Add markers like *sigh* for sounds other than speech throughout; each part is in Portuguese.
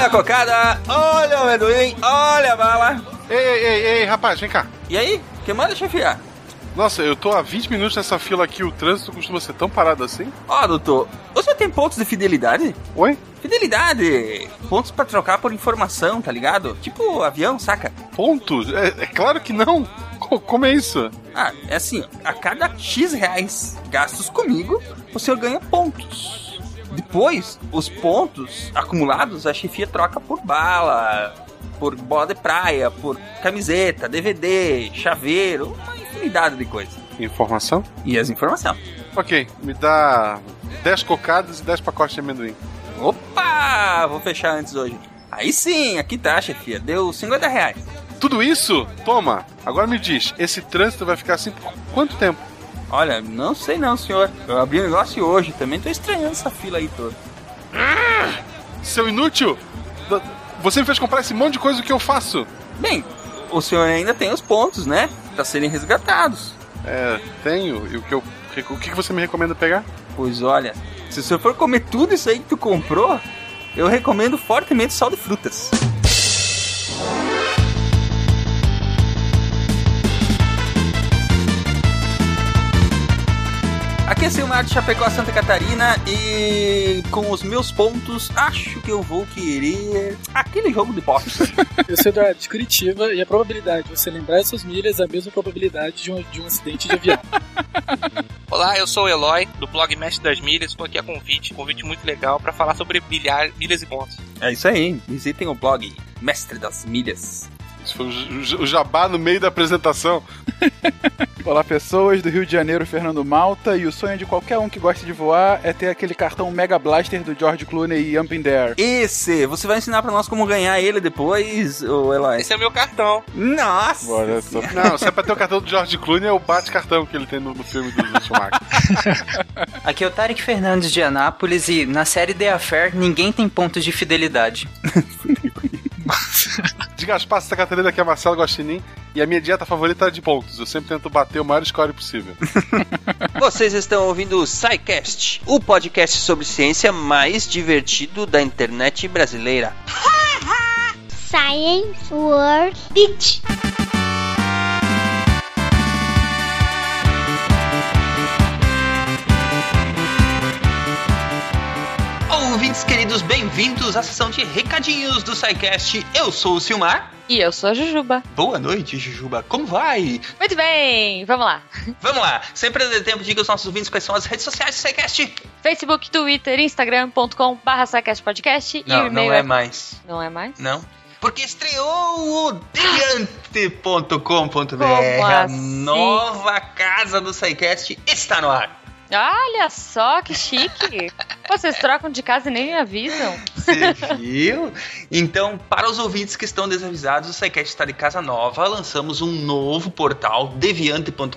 Olha a cocada, olha o amendoim, olha a bala. Ei, ei, ei, ei, rapaz, vem cá. E aí, que manda, chefia? Nossa, eu tô há 20 minutos nessa fila aqui, o trânsito costuma ser tão parado assim? Ó, doutor, o senhor tem pontos de fidelidade? Oi? Fidelidade! Pontos pra trocar por informação, tá ligado? Tipo avião, saca? Pontos? É, é claro que não. Co- Como é isso? Ah, é assim, a cada X reais gastos comigo, o senhor ganha pontos. Depois, os pontos acumulados, a chefia troca por bala, por bola de praia, por camiseta, DVD, chaveiro, uma infinidade de coisas. Informação? E as informações. Ok, me dá 10 cocadas e 10 pacotes de amendoim. Opa! Vou fechar antes hoje. Aí sim, aqui tá, chefia. Deu 50 reais. Tudo isso? Toma! Agora me diz, esse trânsito vai ficar assim por quanto tempo? Olha, não sei não, senhor. Eu abri o negócio hoje, também tô estranhando essa fila aí toda. Seu inútil! Você me fez comprar esse monte de coisa que eu faço. Bem, o senhor ainda tem os pontos, né? Pra serem resgatados. É, tenho. E o que eu. O que que você me recomenda pegar? Pois olha, se o senhor for comer tudo isso aí que tu comprou, eu recomendo fortemente sal de frutas. Aqui é Silmar de Chapecó, Santa Catarina e com os meus pontos acho que eu vou querer aquele jogo de boxe. *laughs* Eu sou Eduardo de Curitiba e a probabilidade de você lembrar essas milhas é a mesma probabilidade de um, de um acidente de avião. *laughs* Olá, eu sou o Eloy, do blog Mestre das Milhas. Estou aqui a convite, convite muito legal para falar sobre milhar, milhas e pontos. É isso aí, visitem o blog Mestre das Milhas. Isso foi o jabá no meio da apresentação. *laughs* Olá, pessoas do Rio de Janeiro, Fernando Malta. E o sonho de qualquer um que gosta de voar é ter aquele cartão Mega Blaster do George Clooney e Up in There. Esse, você vai ensinar pra nós como ganhar ele depois, ô Eloy? Esse é o meu cartão. Nossa! Bora só. *laughs* Não, se é pra ter o cartão do George Clooney, é o bate-cartão que ele tem no, no filme do, do Schumacher. *laughs* Aqui é o Tarek Fernandes de Anápolis e na série The Affair ninguém tem pontos de fidelidade. *laughs* De Gaspar, Santa Catarina, aqui é Marcelo Guaxinim. E a minha dieta favorita é de pontos. Eu sempre tento bater o maior score possível. *laughs* Vocês estão ouvindo o SciCast, o podcast sobre ciência mais divertido da internet brasileira. *laughs* Science World Beach. Ouvintes queridos, bem-vindos à sessão de recadinhos do SciCast. Eu sou o Silmar. E eu sou a Jujuba. Boa noite, Jujuba. Como vai? Muito bem, vamos lá. Vamos lá. Sempre dê tempo, diga aos nossos ouvintes quais são as redes sociais do SciCast. Facebook, Twitter, Instagram.com barra podcast e o Não, e-mail não é mais. Não é mais? Não. Porque estreou o deviante.com.br. Como A assim? nova casa do SciCast está no ar. Olha só que chique. Vocês trocam de casa e nem me avisam. Você viu? Então, para os ouvintes que estão desavisados, o SciCast está de casa nova. Lançamos um novo portal, deviante.com.br,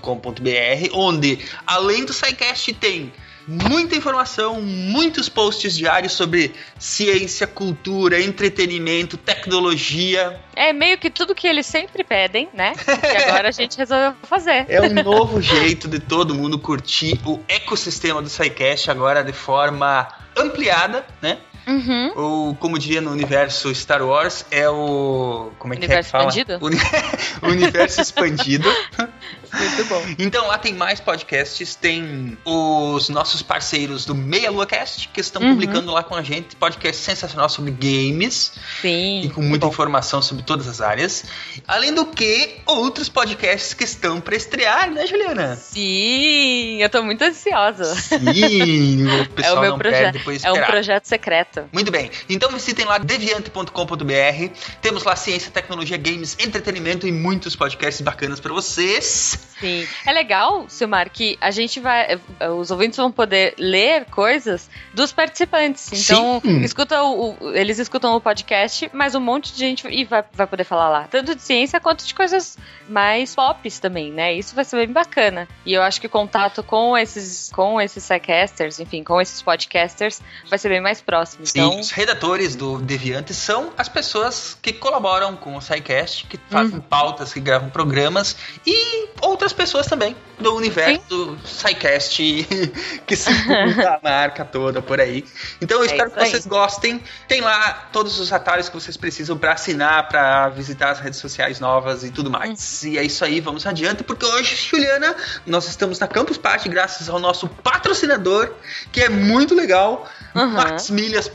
onde, além do SciCast, tem muita informação, muitos posts diários sobre ciência, cultura, entretenimento, tecnologia. É meio que tudo que eles sempre pedem, né? E agora a gente resolveu fazer. É um novo jeito de todo mundo curtir o ecossistema do SciCast agora de forma ampliada, né? Uhum. Ou, como diria no universo Star Wars, é o. Como é que é Universo que fala? expandido? Uni- *laughs* universo expandido. *laughs* Muito bom. Então lá tem mais podcasts, tem os nossos parceiros do Meia Lua Cast, que estão Uhum. publicando lá com a gente podcast sensacional sobre games Sim. e com muita informação sobre todas as áreas. Além do que, outros podcasts que estão para estrear, né, Juliana? Sim, eu tô muito ansiosa. Sim, o pessoal *laughs* é o meu não projeto. É um projeto secreto. Muito bem, então visitem lá deviante.com.br. Temos lá ciência, tecnologia, games, entretenimento e muitos podcasts bacanas para vocês. Sim. É legal, Silmar, que a gente vai. Os ouvintes vão poder ler coisas dos participantes. Então, Sim. escuta o, o- eles escutam o podcast, mas um monte de gente e vai, vai poder falar lá. Tanto de ciência quanto de coisas mais pops também, né? Isso vai ser bem bacana. E eu acho que o contato com esses, com esses sidecasters, enfim, com esses podcasters, vai ser bem mais próximo. Sim, Então, os redatores do Deviante são as pessoas que colaboram com o SciCast, que fazem pautas, que gravam programas e outras pessoas também do universo do SciCast *laughs* que se *laughs* a marca toda por aí. Então eu É espero que vocês gostem. Tem lá todos os atalhos que vocês precisam para assinar, para visitar as redes sociais novas e tudo mais. E é isso aí, vamos adiante, porque hoje, Juliana, nós estamos na Campus Party graças ao nosso patrocinador, que é muito legal, Uhum.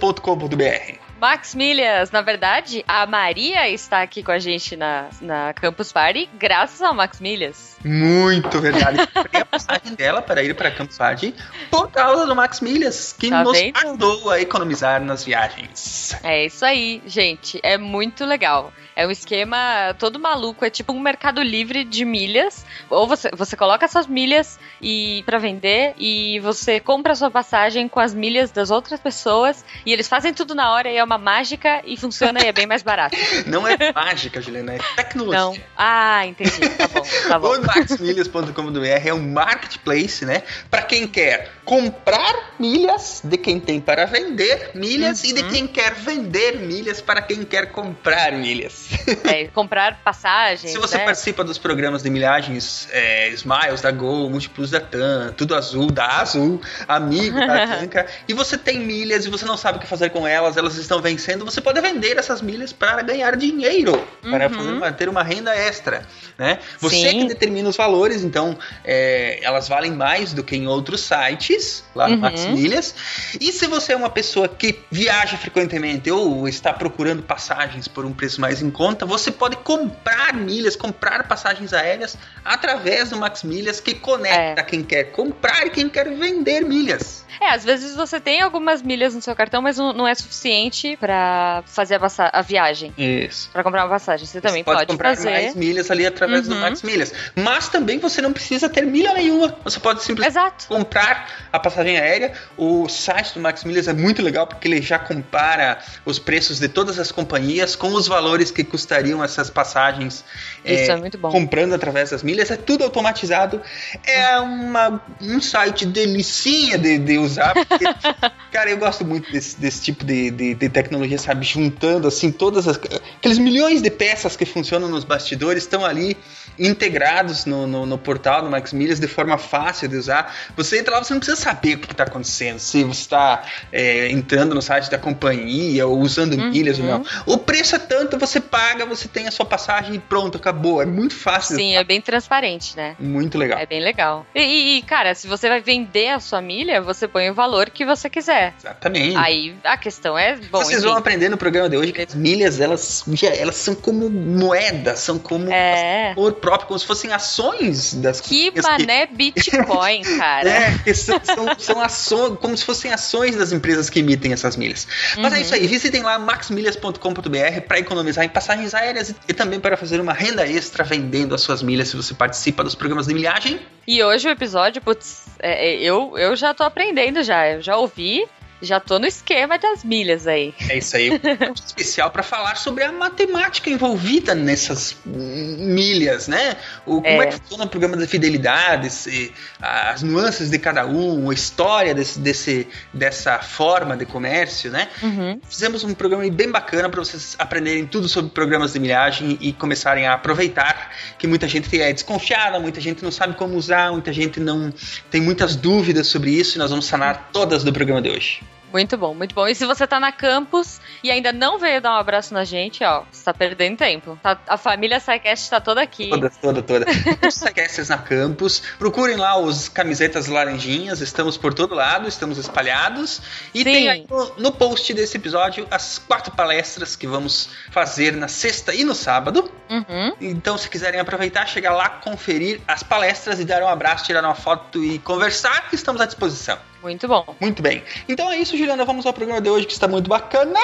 maxmilhas.com.br. Max Milhas, na verdade, a Maria está aqui com a gente na, na Campus Party graças ao Max Milhas. Muito verdade. *laughs* Comprei a passagem dela para ir para Campus Party por causa do Max Milhas, que Tá nos vendo? ajudou a economizar nas viagens. É isso aí, gente. É muito legal. É um esquema todo maluco, é tipo um mercado livre de milhas. Ou você, você coloca suas milhas e para vender e você compra a sua passagem com as milhas das outras pessoas e eles fazem tudo na hora e é uma mágica e funciona e é bem mais barato. *laughs* Não é mágica, Juliana, é tecnologia. Não. Ah, entendi. Tá bom, tá bom. *laughs* O maxmilhas.com.br é um marketplace, né? Para quem quer comprar milhas de quem tem para vender milhas e de Uhum. quem quer vender milhas para quem quer comprar milhas. É, *laughs* comprar passagens. Se você né? participa dos programas de milhagens é, Smiles da Gol, Múltiplos da TAM, Tudo Azul, da Azul, Amigo da *laughs* Tanca, e você tem milhas e você não sabe o que fazer com elas, elas estão vencendo, você pode vender essas milhas para ganhar dinheiro, para Uhum. fazer, manter uma renda extra, né? Você Sim. que determina os valores, então é, elas valem mais do que em outros sites, lá no Uhum. Max Milhas. E se você é uma pessoa que viaja frequentemente ou está procurando passagens por um preço mais em conta, você pode comprar milhas, comprar passagens aéreas através do Max Milhas, que conecta É. quem quer comprar e quem quer vender milhas. É, às vezes você tem algumas milhas no seu cartão, mas não, não é suficiente pra fazer a, passa- a viagem. Isso. Pra comprar uma passagem. Você também Você pode, comprar fazer. mais milhas ali através do Uhum. Max Milhas. Mas também você não precisa ter milha nenhuma. Você pode simplesmente Exato. comprar a passagem aérea. O site do Max Milhas é muito legal porque ele já compara os preços de todas as companhias com os valores que custariam essas passagens Isso é, é muito bom. comprando através das milhas. É tudo automatizado. É uma, um site delicinha de, de usar. Porque, *laughs* cara, eu gosto muito desse, desse tipo de, de, de tecnologia, sabe? Juntando assim todas as. Aqueles milhões de peças que funcionam nos bastidores estão ali integrados no, no, no portal do Max Milhas de forma fácil de usar. Você entra lá, você não precisa saber o que está acontecendo, se você está é, entrando no site da companhia ou usando Uhum. milhas ou não. O preço é tanto, você paga, você tem a sua passagem e pronto, acabou. É muito fácil. Sim, é bem transparente, né? Muito legal. É bem legal. E, e, cara, se você vai vender a sua milha, você põe o valor que você quiser. Exatamente. Aí a questão é, bom, Vocês enfim, vão aprender no programa de hoje que as milhas, elas, já- elas são como moedas, são como É. valor próprio, como se fossem ações das que mané Bitcoin, *laughs* cara. É, que são, são, são ações, como se fossem ações das empresas que emitem essas milhas. Mas é Uhum. isso aí, visitem lá maxmilhas.com.br para economizar em passagens aéreas e, e também para fazer uma renda extra vendendo as suas milhas se você participa dos programas de milhagem. E hoje o episódio, putz, é, é, eu, eu já tô aprendendo já. Eu já ouvi, já tô no esquema das milhas aí. É isso aí, *laughs* um especial para falar sobre a matemática envolvida nessas milhas, né? O, como é. É. que funciona o programa de fidelidade, se- as nuances de cada um, a história desse, desse- dessa forma de comércio, né? Uhum. Fizemos um programa bem bacana para vocês aprenderem tudo sobre programas de milhagem e começarem a aproveitar que muita gente é desconfiada, muita gente não sabe como usar, muita gente não tem muitas dúvidas sobre isso e nós vamos sanar todas do programa de hoje. Muito bom, muito bom. E se você tá na campus e ainda não veio dar um abraço na gente, ó, você tá perdendo tempo. Tá- a família SciCast tá toda aqui. Toda, toda, toda. *laughs* Os Psycasts na campus. Procurem lá os camisetas laranjinhas. Estamos por todo lado, estamos espalhados. E Sim. tem aí no, no post desse episódio as quatro palestras que vamos fazer na sexta e no sábado. Uhum. Então, se quiserem aproveitar, chegar lá, conferir as palestras e dar um abraço, tirar uma foto e conversar, estamos à disposição. Muito bom. Muito bem. Então é isso, Juliana. Vamos ao programa de hoje que está muito bacana.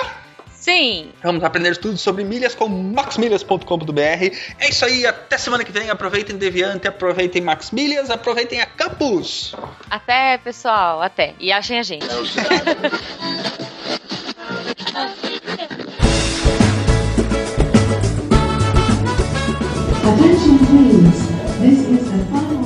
Sim. Vamos aprender tudo sobre milhas com maxmilhas.com.br. É isso aí, até semana que vem. Aproveitem Deviante, aproveitem Max Milhas, aproveitem a Campus. Até, pessoal. Até. E achem a gente. Attention *laughs* please.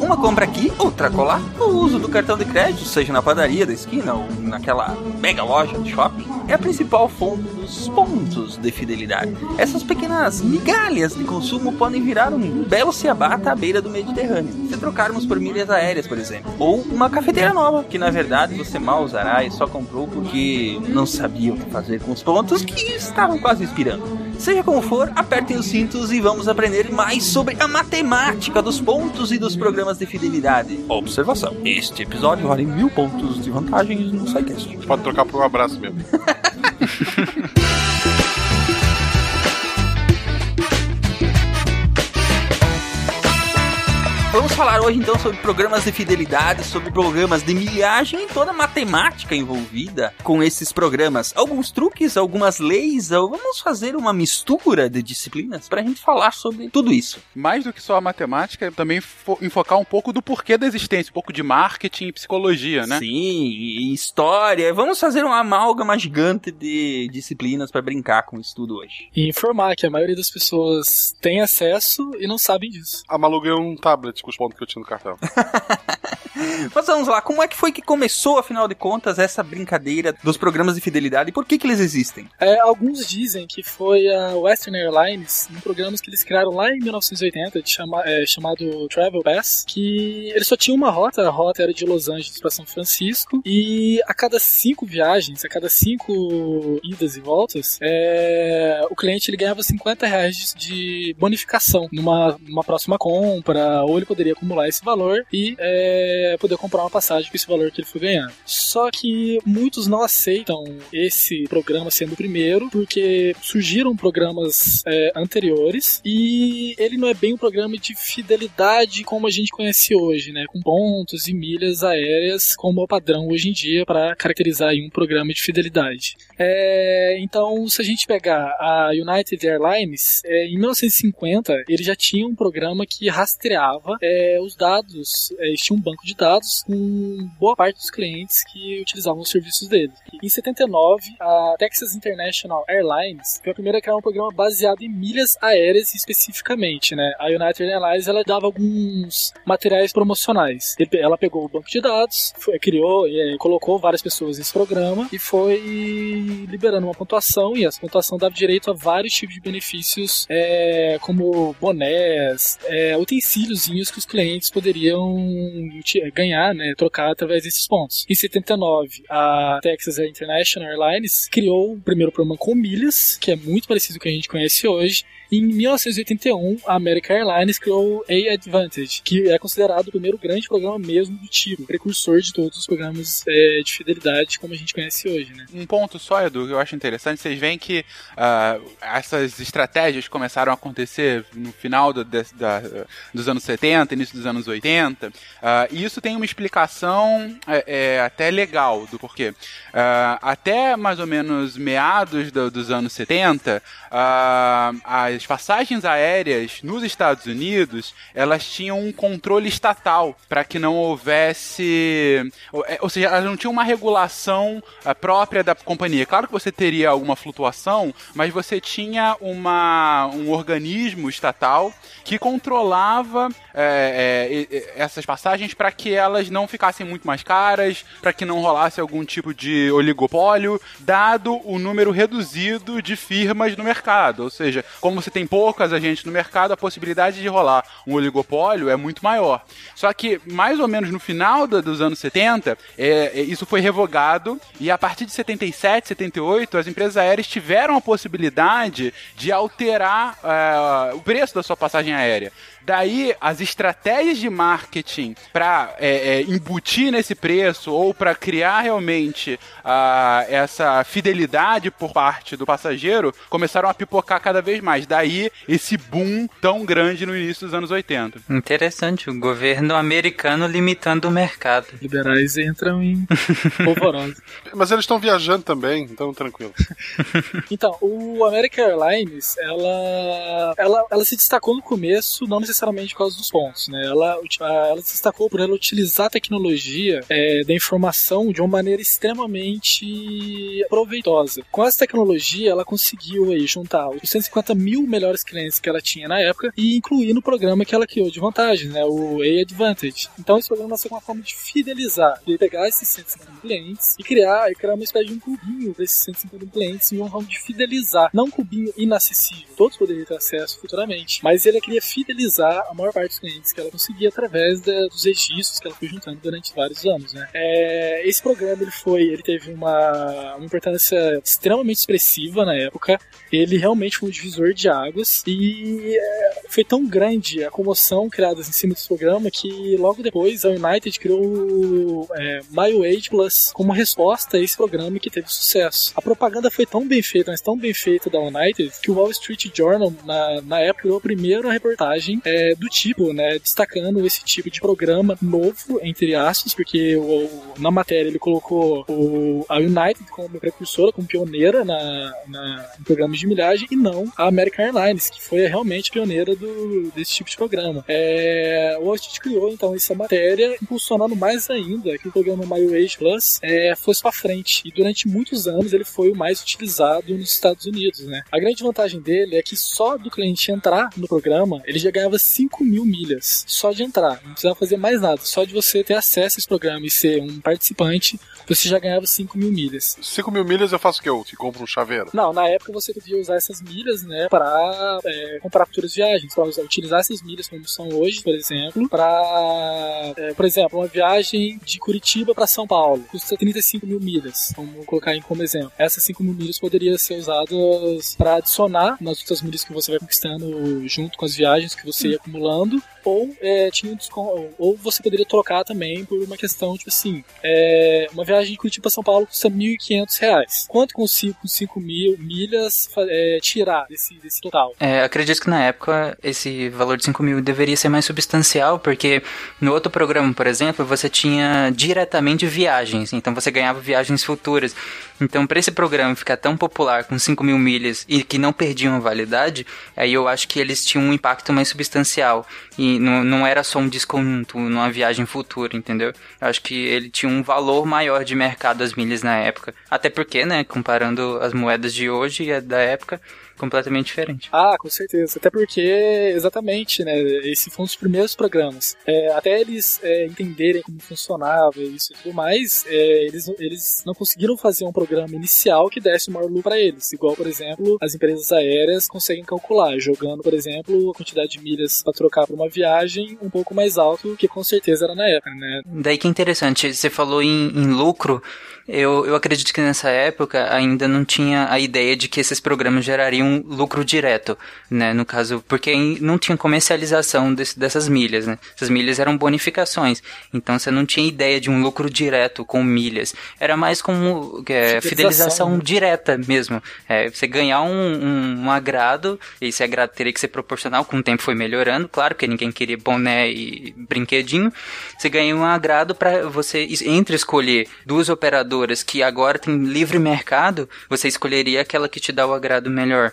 Uma compra aqui, outra colar. O uso do cartão de crédito, seja na padaria da esquina ou naquela mega loja de shopping, é a principal fonte dos pontos de fidelidade. Essas pequenas migalhas de consumo podem virar um belo ciabatta à beira do Mediterrâneo, se trocarmos por milhas aéreas, por exemplo. Ou uma cafeteira nova, que na verdade você mal usará e só comprou porque não sabia o que fazer com os pontos que estavam quase expirando. Seja como for, apertem os cintos e vamos aprender mais sobre a matemática dos pontos e dos programas de fidelidade. Observação: este episódio vale mil pontos de vantagens no SciCast. Pode trocar por um abraço mesmo. *laughs* Vamos falar hoje então sobre programas de fidelidade, sobre programas de milhagem e toda a matemática envolvida com esses programas. Alguns truques, algumas leis, ou vamos fazer uma mistura de disciplinas para a gente falar sobre tudo isso. Mais do que só a matemática, também fo- enfocar um pouco do porquê da existência, um pouco de marketing e psicologia, né? Sim, e história. Vamos fazer uma amálgama gigante de disciplinas para brincar com isso tudo hoje. E informar que a maioria das pessoas tem acesso e não sabem disso. A Malu ganhou um tablet com os pontos que eu tinha no cartão. *laughs* Mas vamos lá, como é que foi que começou, afinal de contas, essa brincadeira dos programas de fidelidade e por que, que eles existem? É, alguns dizem que foi a Western Airlines, um programa que eles criaram lá em 1980, de chama- é, chamado Travel Pass, que eles só tinham uma rota, a rota era de Los Angeles para São Francisco, e a cada cinco viagens, a cada cinco idas e voltas, é, o cliente ele ganhava 50 reais de, de bonificação numa, numa próxima compra, ou ele poderia acumular esse valor e é, poder comprar uma passagem com esse valor que ele foi ganhando. Só que muitos não aceitam esse programa sendo o primeiro, porque surgiram programas é, anteriores e ele não é bem um programa de fidelidade como a gente conhece hoje, né? Com pontos e milhas aéreas como é o padrão hoje em dia para caracterizar um programa de fidelidade. É, então, se a gente pegar a United Airlines, é, em 1950 ele já tinha um programa que rastreava é, os dados, é, eles tinham um banco de dados com boa parte dos clientes que utilizavam os serviços dele. Em 79, a Texas International Airlines foi a primeira a criar um programa baseado em milhas aéreas especificamente, né? A United Airlines ela dava alguns materiais promocionais. Ela pegou o banco de dados, foi- criou, é, colocou várias pessoas nesse programa e foi liberando uma pontuação e essa pontuação dava direito a vários tipos de benefícios, é, como bonés, é, que os clientes poderiam ti- ganhar, né, trocar através desses pontos. Em 79, a Texas International Airlines criou o primeiro programa com milhas, que é muito parecido com o que a gente conhece hoje. Em 1981, a American Airlines criou o A-Advantage, que é considerado o primeiro grande programa mesmo do tipo, precursor de todos os programas é, de fidelidade como a gente conhece hoje, né? Um ponto só, Edu, que eu acho interessante, vocês veem que ah, essas estratégias começaram a acontecer no final do- de- da- dos anos 70, início dos anos 80, ah, e isso tem uma explicação é, é, até legal do porquê. Ah, até mais ou menos meados do- dos anos 70, ah, as passagens aéreas nos Estados Unidos, elas tinham um controle estatal para que não houvesse, ou, é, ou seja, elas não tinham uma regulação ah, própria da companhia. Claro que você teria alguma flutuação, mas você tinha uma, um organismo estatal que controlava é, é, essas passagens para que elas não ficassem muito mais caras, para que não rolasse algum tipo de oligopólio, dado o número reduzido de firmas no mercado. Ou seja, como você tem poucas agentes no mercado, a possibilidade de rolar um oligopólio é muito maior. Só que, mais ou menos no final da- dos anos 70, é, é, isso foi revogado e a partir de 77, 78, as empresas aéreas tiveram a possibilidade de alterar é, o preço da sua passagem aérea. Daí, as estratégias de marketing para embutir nesse preço ou para criar realmente ah, essa fidelidade por parte do passageiro começaram a pipocar cada vez mais. Daí, esse boom tão grande no início dos anos 80. Interessante, o governo americano limitando o mercado. Liberais entram em *laughs* polvorosa. Mas eles estão viajando também, então tranquilo. Então, o American Airlines, ela, ela, ela se destacou no começo, não necessariamente por causa dos pontos, né? Ela, a- ela se destacou por ela utilizar a tecnologia é, da informação de uma maneira extremamente proveitosa. Com essa tecnologia, ela conseguiu aí juntar os 150 mil melhores clientes que ela tinha na época e incluir no programa que ela criou de vantagens, né, o A-Advantage. Então esse programa nasceu uma forma de fidelizar, de pegar esses 150 clientes e criar, e criar uma espécie de um cubinho desses 150 clientes e uma forma de fidelizar, não um cubinho inacessível, todos poderiam ter acesso futuramente, mas ele queria fidelizar a maior parte dos clientes que ela conseguia através dos registros que ela foi juntando durante vários anos, né. É, esse programa ele foi, ele teve uma, uma importância extremamente expressiva na época, ele realmente foi um divisor de águas e é, foi tão grande a comoção criada em cima desse programa que logo depois a United criou o é, MyWage Plus como resposta a esse programa que teve sucesso. A propaganda foi tão bem feita, mas tão bem feita da United que o Wall Street Journal na, na época criou a primeira reportagem é, do tipo, né, destacando esse tipo de programa novo entre aspas, porque o, na matéria ele colocou o, a United como precursora, como pioneira na, na, em programas de milhagem e não a American Airlines, que foi realmente pioneira do, desse tipo de programa. É, o Street criou então essa matéria, impulsionando mais ainda que o programa MyWage Plus é, fosse para frente. E durante muitos anos ele foi o mais utilizado nos Estados Unidos. Né? A grande vantagem dele é que só do cliente entrar no programa ele já ganhava 5 mil milhas só de entrar, não precisava fazer mais nada, só de você ter acesso a esse programa e ser um participante, você já ganhava 5 mil milhas. 5 mil milhas eu faço o que? Eu te compro um chaveiro? Não, na época você podia usar essas milhas, né, para é, comprar futuras viagens, para utilizar essas milhas como são hoje, por exemplo, para, é, por exemplo, uma viagem de Curitiba para São Paulo, custa 35 mil milhas, vamos colocar em como exemplo. Essas 5 mil milhas poderiam ser usadas para adicionar nas outras milhas que você vai conquistando junto com as viagens que você ia acumulando, ou é, tinha desconto, ou você poderia trocar também por uma questão, tipo assim, é, uma viagem de Curitiba para São Paulo custa 1.500 reais. Quanto consigo com 5 mil milhas é, tirar desse, desse total? É, acredito que na época esse valor de 5 mil deveria ser mais substancial, porque no outro programa, por exemplo, você tinha diretamente viagens, então você ganhava viagens futuras. Então, para esse programa ficar tão popular com 5 mil milhas e que não perdiam validade, aí eu acho que eles tinham um impacto mais substancial. E não, não era só um desconto numa viagem futura, entendeu? Eu acho que ele tinha um valor maior de mercado das milhas na época. Até porque, né, comparando as moedas de hoje e da época, completamente diferente. Ah, com certeza. Até porque, exatamente, né? Esse foi um dos primeiros programas. É, até eles é, entenderem como funcionava isso e tudo mais, é, eles, eles não conseguiram fazer um programa inicial que desse o maior lucro para eles. Igual, por exemplo, as empresas aéreas conseguem calcular, jogando, por exemplo, a quantidade de milhas para trocar para uma viagem um pouco mais alto, que com certeza era na época, né? Daí que é interessante, você falou em, em lucro. Eu, eu acredito que nessa época ainda não tinha a ideia de que esses programas gerariam lucro direto, né? No caso, porque não tinha comercialização desse, dessas milhas, né? Essas milhas eram bonificações, então você não tinha ideia de um lucro direto com milhas. Era mais como é, fidelização, fidelização né? direta mesmo. É, você ganhar um, um, um, agrado, e esse agrado teria que ser proporcional, com o tempo foi melhorando, claro, porque ninguém queria boné e brinquedinho. Você ganha um agrado para você, entre escolher duas operadoras que agora tem livre mercado, você escolheria aquela que te dá o agrado melhor.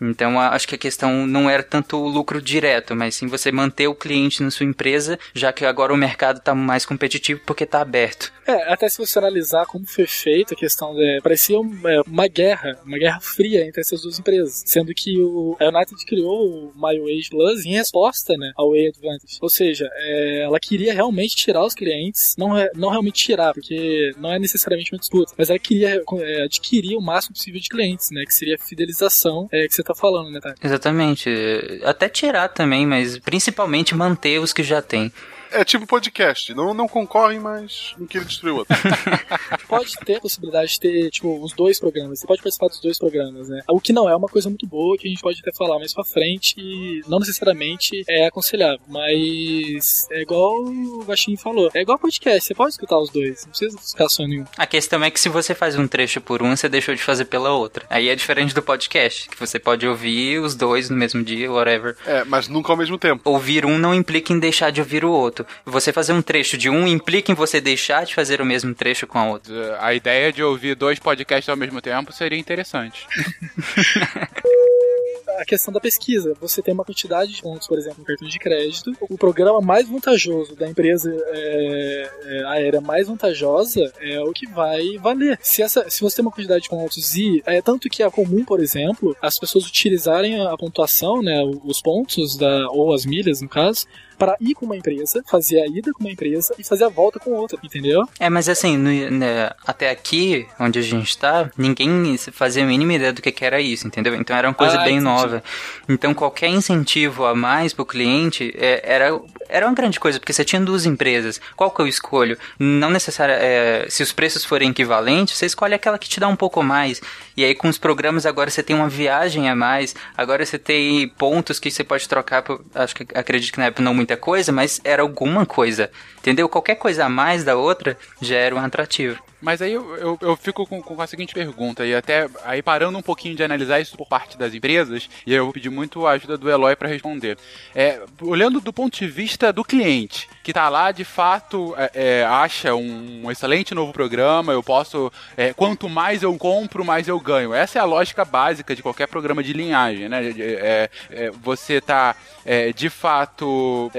Então acho que a questão não era tanto o lucro direto, mas sim você manter o cliente na sua empresa, já que agora o mercado está mais competitivo porque está aberto. É, até se você analisar como foi feita a questão de. parecia uma, uma guerra, uma guerra fria entre essas duas empresas. Sendo que o, a United criou o MyWage Plus em resposta né, ao Way Advantage. Ou seja, é, ela queria realmente tirar os clientes, não, não realmente tirar, porque não é necessariamente uma disputa, mas ela queria é, adquirir o máximo possível de clientes, né? Que seria a fidelização é, que você tá falando, né, Thay? Exatamente. Até tirar também, mas principalmente manter os que já tem. É tipo podcast, não, não concorrem, mas não queria destruir o outro. *laughs* pode ter a possibilidade de ter, tipo, os dois programas. Você pode participar dos dois programas, né? O que não é uma coisa muito boa, que a gente pode até falar mais pra frente, e não necessariamente é aconselhável. Mas é igual o Baixinho falou. É igual podcast, você pode escutar os dois, não precisa ficar só nenhum. A questão é que se você faz um trecho por um, você deixou de fazer pela outra. Aí é diferente do podcast, que você pode ouvir os dois no mesmo dia, whatever. É, mas nunca ao mesmo tempo. Ouvir um não implica em deixar de ouvir o outro. Você fazer um trecho de um implica em você deixar de fazer o mesmo trecho com a outra. A ideia de ouvir dois podcasts ao mesmo tempo seria interessante. a questão da pesquisa. Você tem uma quantidade de pontos, por exemplo, no cartão de crédito. O programa mais vantajoso da empresa é, é, aérea mais vantajosa é o que vai valer. Se, essa, se você tem uma quantidade de pontos e é tanto que é comum, por exemplo, as pessoas utilizarem a pontuação, né, os pontos da, ou as milhas no caso, para ir com uma empresa, fazer a ida com uma empresa e fazer a volta com outra, entendeu? É, mas assim, no, né, até aqui, onde a gente tá, ninguém fazia a mínima ideia do que, que era isso, entendeu? Então era uma coisa ah, bem entendi. nova. Então qualquer incentivo a mais pro cliente é, era, era uma grande coisa, porque você tinha duas empresas. Qual que eu escolho? Não necessariamente. É, se os preços forem equivalentes, você escolhe aquela que te dá um pouco mais. E aí com os programas agora você tem uma viagem a mais, agora você tem pontos que você pode trocar, por, acho que acredito que na época não muita coisa, mas era alguma coisa. Entendeu? Qualquer coisa a mais da outra já era um atrativo. Mas aí eu, eu, eu fico com, com, a seguinte pergunta, e até aí parando um pouquinho de analisar isso por parte das empresas, e eu vou pedir muito a ajuda do Eloy para responder. É, olhando do ponto de vista do cliente, que está lá de fato é, é, acha um, um, excelente novo programa, eu posso. É, quanto mais eu compro, mais eu ganho. Essa é a lógica básica de qualquer programa de linhagem, né? É, é, você está de fato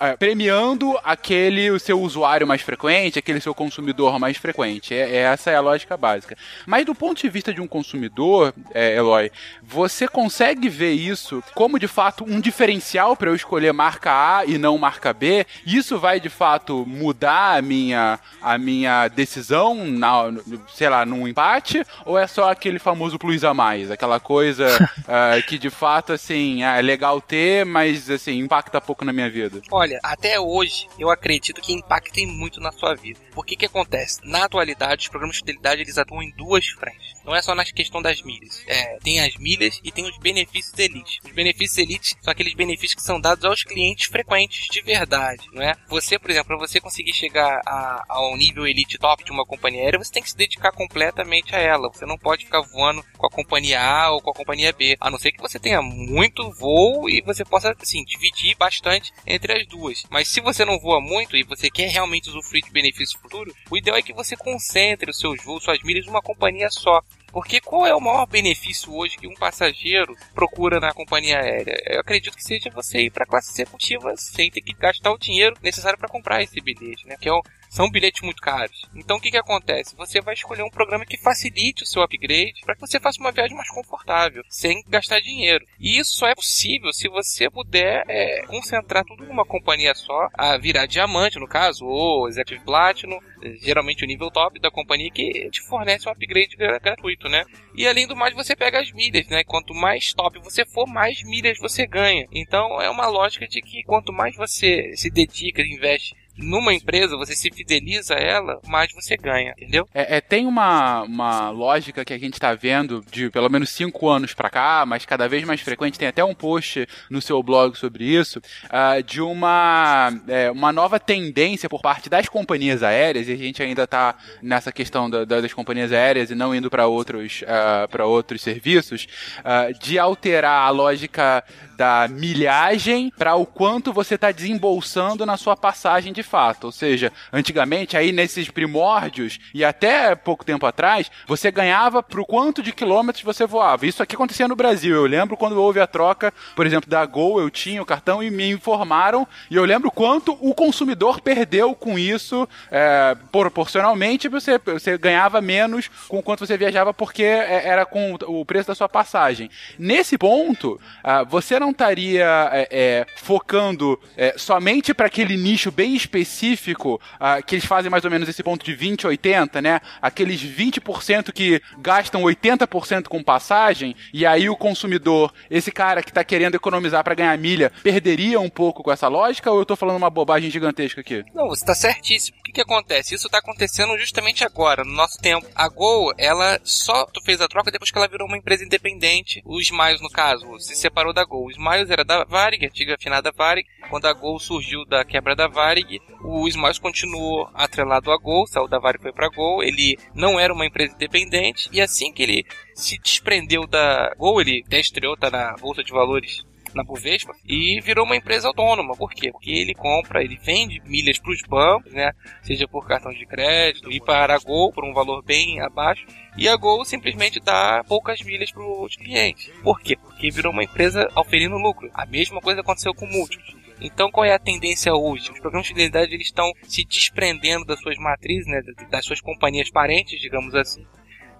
é, premiando aquele o seu usuário mais frequente, aquele seu consumidor mais frequente. É, é, essa é a lógica básica. Mas do ponto de vista de um consumidor, é, Eloy, você consegue ver isso como de fato um diferencial para eu escolher marca A e não marca B? Isso vai de fato mudar a minha, a minha decisão, na, sei lá, num empate? Ou é só aquele famoso plus a mais? Aquela coisa uh, *laughs* que de fato, assim, é legal ter, mas assim, impacta pouco na minha vida? Olha, olha, até hoje eu acredito que impactem muito na sua vida. Por que que acontece? Na atualidade, os programas de fidelidade eles atuam em duas frentes. Não é só na questão das milhas. É, tem as milhas e tem os benefícios elite. Os benefícios elite são aqueles benefícios que são dados aos clientes frequentes de verdade, não é? Você, por exemplo, para você conseguir chegar a, ao nível elite top de uma companhia aérea, você tem que se dedicar completamente a ela. Você não pode ficar voando com a companhia A ou com a companhia B, a não ser que você tenha muito voo e você possa, assim, dividir bastante entre as duas. Mas se você não voa muito e você quer realmente usufruir de benefícios futuros, o ideal é que você concentre os seus voos, suas milhas numa companhia só. Porque qual é o maior benefício hoje que um passageiro procura na companhia aérea? Eu acredito que seja você ir para a classe executiva sem ter que gastar o dinheiro necessário para comprar esse bilhete, né? Que é o, são bilhetes muito caros. Então o que, que acontece? Você vai escolher um programa que facilite o seu upgrade para que você faça uma viagem mais confortável, sem gastar dinheiro. E isso só é possível se você puder é, concentrar tudo numa companhia só, a virar diamante, no caso, ou Executive Platinum, geralmente o nível top da companhia que te fornece um upgrade gratuito, né? E além do mais, você pega as milhas, né? Quanto mais top você for, mais milhas você ganha. Então é uma lógica de que quanto mais você se dedica, investe numa empresa, você se fideliza a ela, mais você ganha, entendeu? É, é tem uma, uma lógica que a gente está vendo de pelo menos cinco anos para cá, mas cada vez mais frequente, tem até um post no seu blog sobre isso, uh, de uma, é, uma nova tendência por parte das companhias aéreas, e a gente ainda está nessa questão da, das companhias aéreas e não indo para outros, uh, outros serviços, uh, de alterar a lógica da milhagem para o quanto você está desembolsando na sua passagem de fato. Ou seja, antigamente, aí nesses primórdios e até pouco tempo atrás, você ganhava pro quanto de quilômetros você voava. Isso aqui acontecia no Brasil. Eu lembro quando houve a troca, por exemplo, da Gol, eu tinha o cartão e me informaram, e eu lembro quanto o consumidor perdeu com isso, é, proporcionalmente, você, você ganhava menos com quanto você viajava porque é, era com o preço da sua passagem. Nesse ponto, uh, você não estaria é, é, focando é, somente para aquele nicho bem específico, uh, que eles fazem mais ou menos esse ponto de 20, 80, né? Aqueles 20% que gastam 80% com passagem, e aí o consumidor, esse cara que está querendo economizar para ganhar milha, perderia um pouco com essa lógica, ou eu estou falando uma bobagem gigantesca aqui? Não, você está certíssimo. O que, que acontece? Isso está acontecendo justamente agora, no nosso tempo. A Gol, ela só fez a troca depois que ela virou uma empresa independente, o Smiles, no caso, se separou da Gol. Smiles era da Varig, antiga afinada Varig. Quando a Gol surgiu da quebra da Varig, o Smiles continuou atrelado à Gol, saiu da Varig foi para Gol. Ele não era uma empresa independente e assim que ele se desprendeu da Gol, ele até estreou, tá na bolsa de valores na Bovespa e virou uma empresa autônoma. Por quê? Porque ele compra, ele vende milhas para os bancos, né? Seja por cartão de crédito e para a Gol por um valor bem abaixo. E a Gol simplesmente dá poucas milhas para os clientes. Por quê? Porque virou uma empresa oferindo lucro. A mesma coisa aconteceu com múltiplos. Então, qual é a tendência hoje? Os programas de fidelidade eles estão se desprendendo das suas matrizes, né, das suas companhias parentes, digamos assim,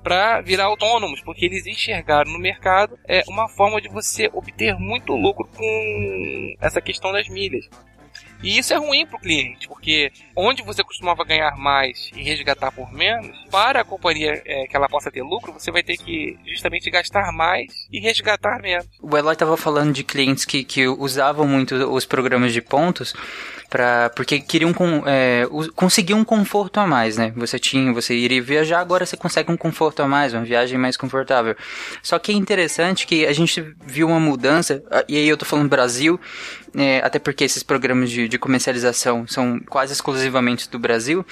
para virar autônomos, porque eles enxergaram no mercado é uma forma de você obter muito lucro com essa questão das milhas. E isso é ruim para o cliente, porque onde você costumava ganhar mais e resgatar por menos, para a companhia é, que ela possa ter lucro, você vai ter que justamente gastar mais e resgatar menos. O Eloy estava falando de clientes que, que usavam muito os programas de pontos para porque queriam com, é, conseguir um conforto a mais, né? Você tinha, você iria viajar, agora você consegue um conforto a mais, uma viagem mais confortável. Só que é interessante que a gente viu uma mudança, e aí eu tô falando Brasil, é, até porque esses programas de, de comercialização são quase exclusivamente do Brasil,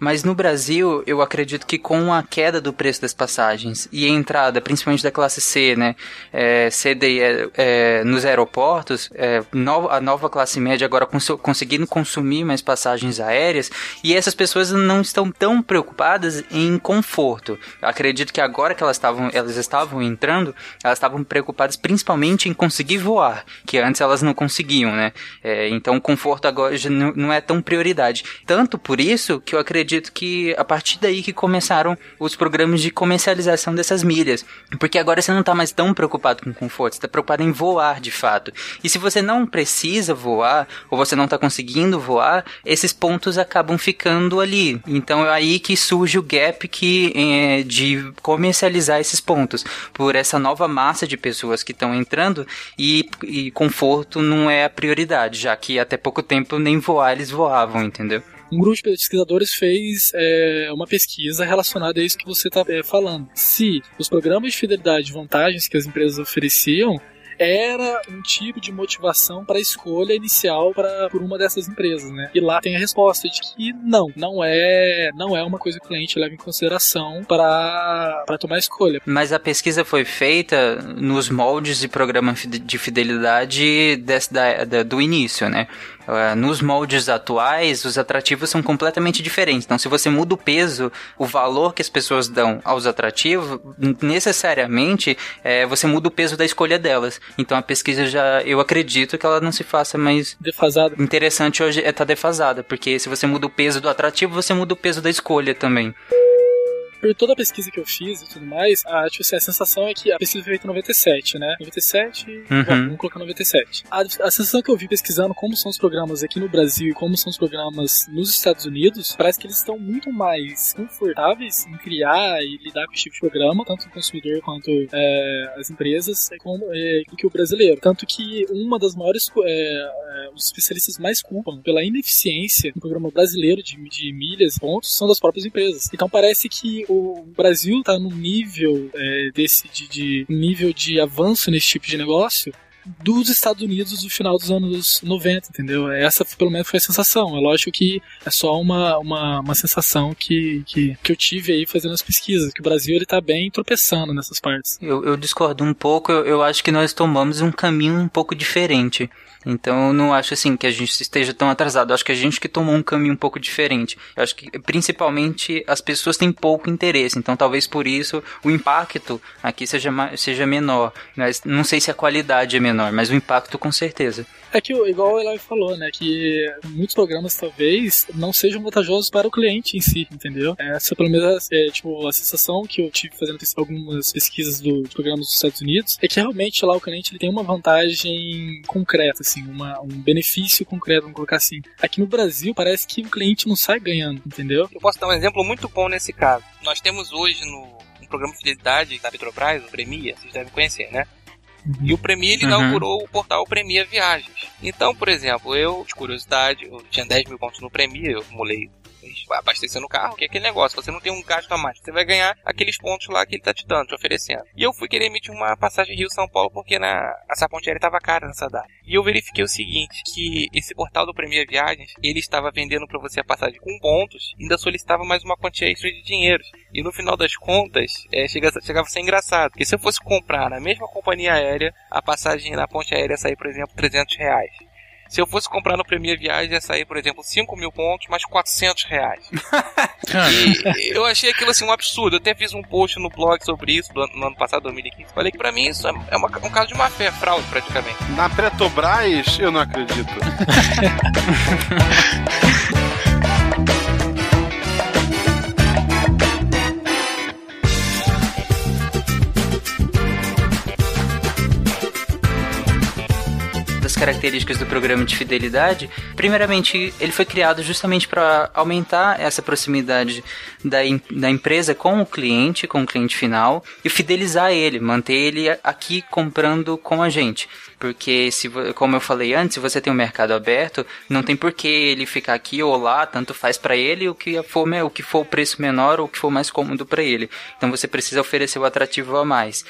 mas no Brasil eu acredito que com a queda do preço das passagens e a entrada, principalmente da classe C, né, é, CD é, é, nos aeroportos, é, no, a nova classe média agora cons conseguindo consumir mais passagens aéreas e essas pessoas não estão tão preocupadas em conforto. Eu acredito que agora que elas estavam elas estavam entrando, elas estavam preocupadas principalmente em conseguir voar, que antes elas não conseguiam né? É, então o conforto agora não é tão prioridade. Tanto por isso que eu acredito que a partir daí que começaram os programas de comercialização dessas milhas. Porque agora você não está mais tão preocupado com conforto, você está preocupado em voar de fato. E se você não precisa voar, ou você não está conseguindo voar, esses pontos acabam ficando ali. Então é aí que surge o gap que, é, de comercializar esses pontos. Por essa nova massa de pessoas que estão entrando e, e conforto não é a prioridade, já que até pouco tempo nem voar eles voavam, entendeu? um grupo de pesquisadores fez é, uma pesquisa relacionada a isso que você está é, falando. Se os programas de fidelidade e vantagens que as empresas ofereciam era um tipo de motivação para a escolha inicial para por uma dessas empresas, né? E lá tem a resposta de que não, não é, não é uma coisa que o cliente leva em consideração para para tomar a escolha. Mas a pesquisa foi feita nos moldes de programa de fidelidade desse, da, da, do início, né? Uh, nos moldes atuais, os atrativos são completamente diferentes. Então, se você muda o peso, o valor que as pessoas dão aos atrativos, necessariamente é, você muda o peso da escolha delas. Então, a pesquisa já, eu acredito que ela não se faça mais defasada. Interessante hoje é estar tá defasada, porque se você muda o peso do atrativo, você muda o peso da escolha também por toda a pesquisa que eu fiz e tudo mais, a, tipo assim, a sensação é que a pesquisa foi feita em 97, né? 97, uhum. vamos colocar 97. A, a sensação que eu vi pesquisando como são os programas aqui no Brasil e como são os programas nos Estados Unidos, parece que eles estão muito mais confortáveis em criar e lidar com esse tipo de programa, tanto o consumidor quanto é, as empresas, como, é, do que o brasileiro. Tanto que uma das maiores, é, é, os especialistas mais culpam pela ineficiência no programa brasileiro de, de milhas, pontos, são das próprias empresas. Então parece que o Brasil está num nível é, desse de, de nível de avanço nesse tipo de negócio dos Estados Unidos no final dos anos 90, entendeu? Essa, pelo menos, foi a sensação. É lógico que é só uma, uma, uma sensação que, que, que eu tive aí fazendo as pesquisas, que o Brasil ele tá bem tropeçando nessas partes. Eu, eu discordo um pouco, eu, eu acho que nós tomamos um caminho um pouco diferente. Então eu não acho assim que a gente esteja tão atrasado. Eu acho que a gente que tomou um caminho um pouco diferente. Eu acho que principalmente as pessoas têm pouco interesse. Então talvez por isso o impacto aqui seja, seja menor. Mas não sei se a qualidade é menor, mas o impacto com certeza. É que, igual o Eloy falou, né, que muitos programas talvez não sejam vantajosos para o cliente em si, entendeu? Essa, pelo menos, é, tipo, a sensação que eu tive fazendo algumas pesquisas do, de programas dos Estados Unidos é que realmente lá o cliente ele tem uma vantagem concreta, assim, uma, um benefício concreto, vamos colocar assim. Aqui no Brasil parece que o cliente não sai ganhando, entendeu? Eu posso dar um exemplo muito bom nesse caso. Nós temos hoje no, no programa de fidelidade da Petrobras, o Premia, vocês devem conhecer, né? E o Premier ele uhum. inaugurou o portal Premier Viagens. Então, por exemplo, eu, de curiosidade, eu tinha 10 mil pontos no Premier, eu acumulei abastecendo o carro, que é aquele negócio, você não tem um gasto a mais, você vai ganhar aqueles pontos lá que ele tá te dando, te oferecendo. E eu fui querer emitir uma passagem Rio-São Paulo porque na, essa ponte aérea tava cara nessa data. E eu verifiquei o seguinte, que esse portal do Premier Viagens, ele estava vendendo para você a passagem com pontos, ainda solicitava mais uma quantia extra de dinheiro. E no final das contas, é, chegava, chegava a ser engraçado, porque se eu fosse comprar na mesma companhia aérea, a passagem na ponte aérea sair, por exemplo, 300 reais. Se eu fosse comprar no Premier Viagem, ia sair, por exemplo, 5 mil pontos, mais 400 reais. *laughs* e eu achei aquilo assim um absurdo. Eu até fiz um post no blog sobre isso no ano passado, 2015. Falei que pra mim isso é uma, um caso de má fé, fraude praticamente. Na Petrobras, eu não acredito. *laughs* características do programa de fidelidade, primeiramente, ele foi criado justamente para aumentar essa proximidade da, da empresa com o cliente, com o cliente final, e fidelizar ele, manter ele aqui comprando com a gente. Porque, se, como eu falei antes, se você tem um mercado aberto, não tem por que ele ficar aqui ou lá, tanto faz para ele o que, for, o que for o preço menor ou o que for mais cômodo para ele. Então você precisa oferecer o atrativo a mais.